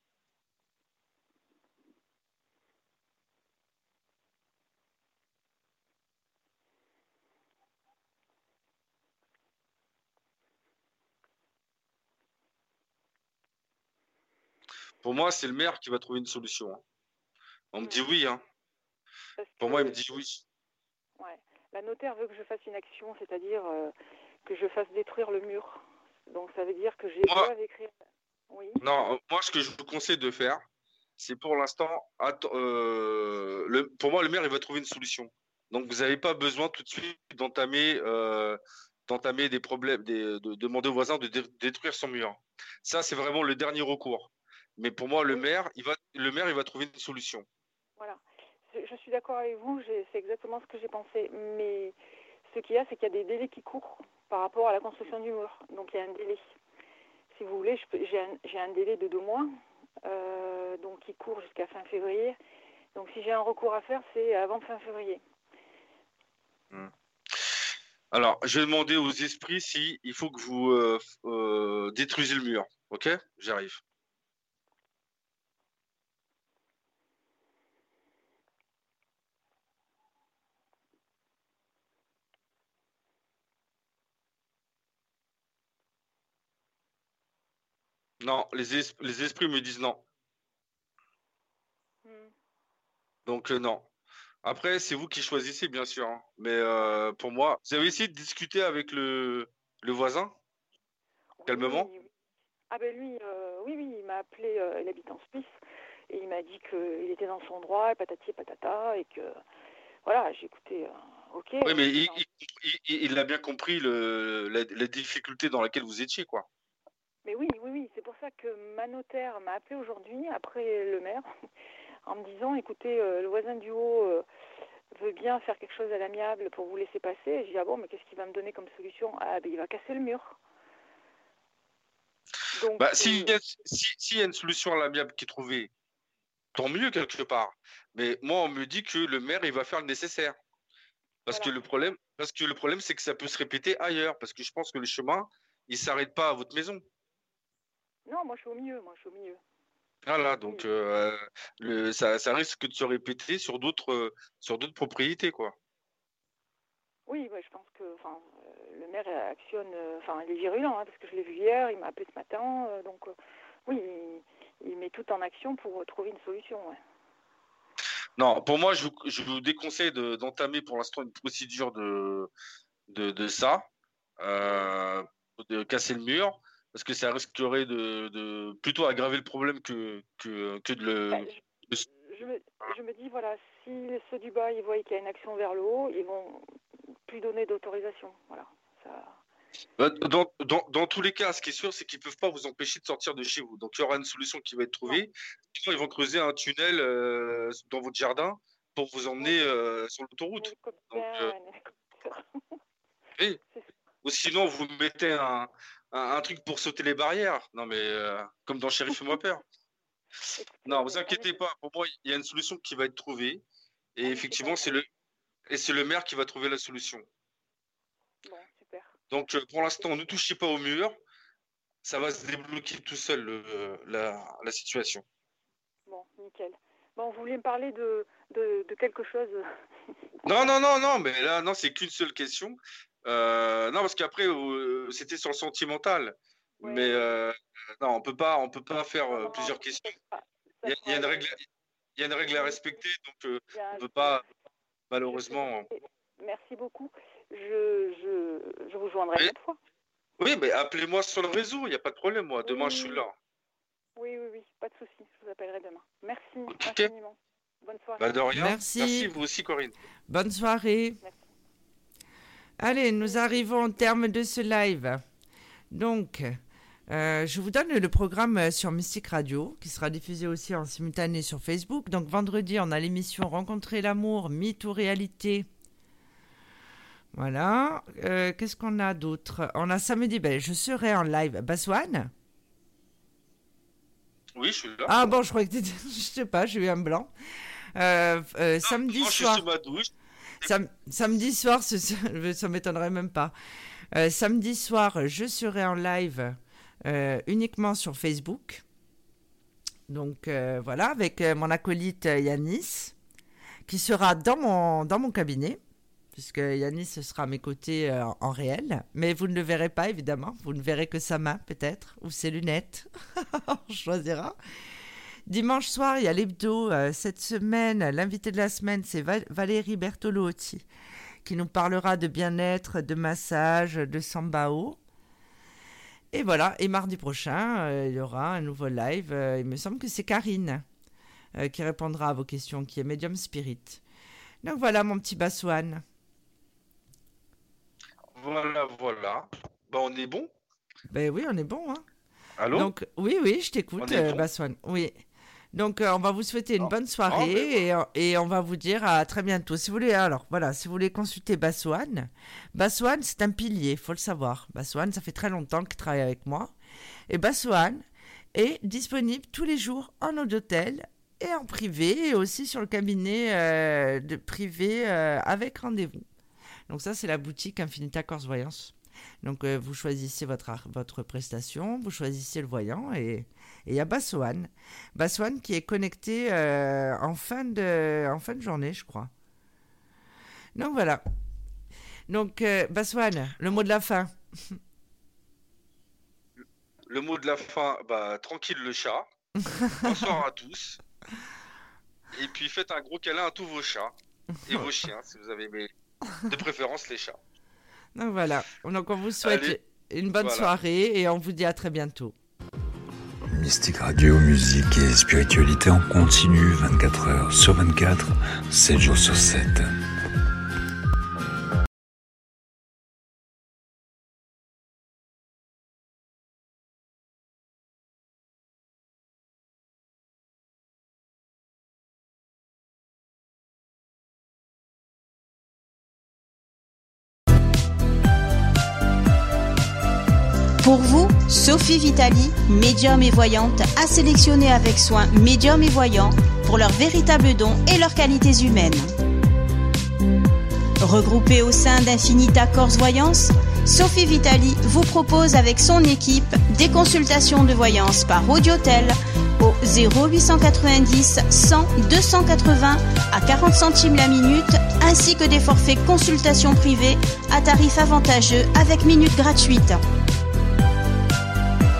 Pour moi, c'est le maire qui va trouver une solution. Hein. On me dit oui. Hein. Pour moi, il me dit oui. Ouais. La notaire veut que je fasse une action, c'est-à-dire euh, que je fasse détruire le mur. Donc ça veut dire que j'ai moi... écrire. Oui. Non, moi, ce que je vous conseille de faire, c'est pour l'instant, euh, le... pour moi, le maire, il va trouver une solution. Donc, vous n'avez pas besoin tout de suite d'entamer euh, d'entamer des problèmes, de demander aux voisins de détruire son mur. Ça, c'est vraiment le dernier recours. Mais pour moi, le maire, il va, le maire, il va trouver une solution. Je suis d'accord avec vous. C'est exactement ce que j'ai pensé. Mais ce qu'il y a, c'est qu'il y a des délais qui courent par rapport à la construction du mur. Donc il y a un délai. Si vous voulez, j'ai un, délai de deux mois, euh, donc qui court jusqu'à fin février. Donc si j'ai un recours à faire, c'est avant fin février. Hmm. Alors, je vais demander aux esprits si faut que vous euh, euh, détruisez le mur. Ok? J'arrive. Non, les, esprits me disent non. Hmm. Donc euh, non. Après, c'est vous qui choisissez, bien sûr. Hein. Mais euh, pour moi, vous avez essayé de discuter avec le, voisin Calmement? Ah ben lui, euh, oui, oui, il m'a appelé, il habite en Suisse, et il m'a dit qu'il était dans son droit, et patati et patata, et que voilà, j'ai écouté, ok. Oui, mais il, a bien compris le, la, la difficulté dans laquelle vous étiez, quoi. Mais oui, oui, oui, c'est pour ça que ma notaire m'a appelé aujourd'hui, après le maire, en me disant, écoutez, euh, le voisin du haut euh, veut bien faire quelque chose à l'amiable pour vous laisser passer. Et je dis, ah bon, mais qu'est-ce qu'il va me donner comme solution? Ah, ben il va casser le mur. Donc, bah, s'il y, si, y, a une solution à l'amiable qui est trouvée, tant mieux quelque part. Mais moi, on me dit que le maire, il va faire le nécessaire. Parce que le problème, parce que le problème, c'est que ça peut se répéter ailleurs. Parce que je pense que le chemin, il s'arrête pas à votre maison. Non, moi je suis au milieu, moi je suis au milieu. Voilà, donc euh, le, ça, ça, risque de se répéter sur d'autres euh, sur d'autres propriétés, quoi. Oui, je pense que enfin, euh, le maire actionne, enfin, il est virulent, hein, parce que je l'ai vu hier, il m'a appelé ce matin, donc oui, il, met tout en action pour trouver une solution. Non, pour moi, je, je vous déconseille d'entamer pour l'instant une procédure de, de, de ça, de casser le mur parce que ça risquerait de, plutôt aggraver le problème que, que, que de le. Bah, je, me, dis, voilà, si ceux du bas ils voient qu'il y a une action vers le haut, ils vont plus donner d'autorisation. Voilà. Bah, dans, dans, dans, tous les cas, ce qui est sûr, c'est qu'ils ne peuvent pas vous empêcher de sortir de chez vous. Donc, il y aura une solution qui va être trouvée. Ils vont creuser un tunnel euh, dans votre jardin pour vous emmener euh, sur l'autoroute. Euh, Ou sinon, vous mettez un, un, truc pour sauter les barrières. Non, mais euh, comme dans Sheriff moi peur. Non, vous inquiétez pas. Pour moi, il y a une solution qui va être trouvée. Et effectivement, c'est le, et c'est le maire qui va trouver la solution. Bon, super. Donc, euh, pour l'instant, ne touchez pas au mur. Ça va se débloquer tout seul, la, la, situation. Bon, nickel. Bon, vous voulez me parler de, de, de quelque chose? Non, non, non, non, mais là, non, c'est qu'une seule question. Euh, non, parce qu'après, euh, c'était sur le sentimental. Mais euh, non, on peut pas, on peut pas faire plusieurs questions. Il y, a, une règle, il y a une règle à respecter, donc on peut pas, malheureusement. Merci beaucoup. Je, je, je vous joindrai une fois. Oui, mais appelez-moi sur le réseau, il n'y a pas de problème, moi. Demain, je suis là. Oui, oui, oui, pas de souci. Je vous appellerai demain. Merci infiniment. Bonne soirée. Bah, de rien. Merci. Merci, vous aussi, Corinne. Bonne soirée. Allez, nous arrivons au terme de ce live. Donc, euh, je vous donne le programme sur Mystique Radio, qui sera diffusé aussi en simultané sur Facebook. Donc, vendredi, on a l'émission Rencontrer l'amour, mythe ou réalité. Voilà. Euh, qu'est-ce qu'on a d'autre? On a samedi, ben, je serai en live. Baswan? Oui, je suis là. Ah bon, je croyais que tu Je sais pas, j'ai eu un blanc. Euh, euh, samedi soir. Samedi soir, ça m'étonnerait même pas. samedi soir, je serai en live uniquement sur Facebook. Donc voilà, avec mon acolyte Yanis, qui sera dans mon, dans mon cabinet puisque Yanis sera à mes côtés euh, en réel. Mais vous ne le verrez pas, évidemment. Vous ne verrez que sa main, peut-être, ou ses lunettes. On choisira. Dimanche soir, il y a l'hebdo. Euh, cette semaine, l'invité de la semaine, c'est Valérie Bertolotti, qui nous parlera de bien-être, de massage, de sambao. Et voilà, et mardi prochain, euh, il y aura un nouveau live. il me semble que c'est Karine qui répondra à vos questions, qui est Medium Spirit. Donc voilà mon petit Bassoane. Voilà, voilà. Ben, on est bon Ben oui, on est bon. Hein. Allô? Donc, oui, oui, je t'écoute, euh, Baswan. Oui. Donc, euh, on va vous souhaiter une ah. bonne soirée ah, ben et, on va vous dire à très bientôt. Si vous voulez, alors voilà, si vous voulez consulter Baswan, Baswan, c'est un pilier, il faut le savoir. Baswan, ça fait très longtemps qu'il travaille avec moi. Et Baswan est disponible tous les jours en hôtel et en privé et aussi sur le cabinet euh, de privé avec rendez-vous. Donc ça, c'est la boutique Infinita Corse Voyance. Donc euh, vous choisissez votre, votre prestation, vous choisissez le voyant et il y a Bassoane. Bassoane qui est connecté euh, en, fin de, en fin de journée, je crois. Donc voilà. Donc euh, le mot de la fin. Le mot de la fin, bah, tranquille le chat. Bonsoir à tous. Et puis faites un gros câlin à tous vos chats et vos chiens si vous avez aimé de préférence les chats. Donc voilà. Donc on vous souhaite une bonne soirée et on vous dit à très bientôt. Mystique Radio, musique et spiritualité en continu 24 heures sur 24, 7 jours sur 7. Sophie Vitali, médium et voyante, a sélectionné avec soin médium et voyants pour leurs véritables dons et leurs qualités humaines. Regroupée au sein d'Infinita Corse Voyance, Sophie Vitali vous propose avec son équipe des consultations de voyance par audiotel au 0890 100 280 à 40 centimes la minute ainsi que des forfaits consultations privées à tarif avantageux avec minutes gratuites.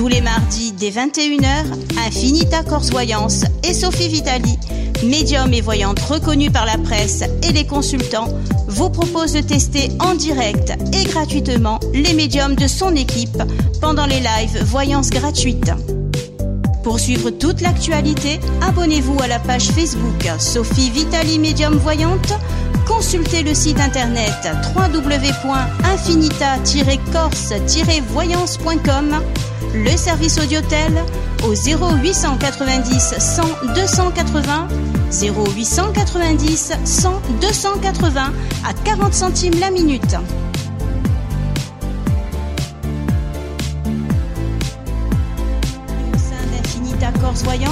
Tous les mardis dès 21h, Infinita Corse Voyance et Sophie Vitali, médium et voyante reconnue par la presse et les consultants, vous propose de tester en direct et gratuitement les médiums de son équipe pendant les lives Voyance gratuites. Pour suivre toute l'actualité, abonnez-vous à la page Facebook Sophie Vitali Médium Voyante, consultez le site internet www.infinita-corse-voyance.com le service audiotel au 0890 100 280 0890 100 280 à 40 centimes la minute. Corse Voyant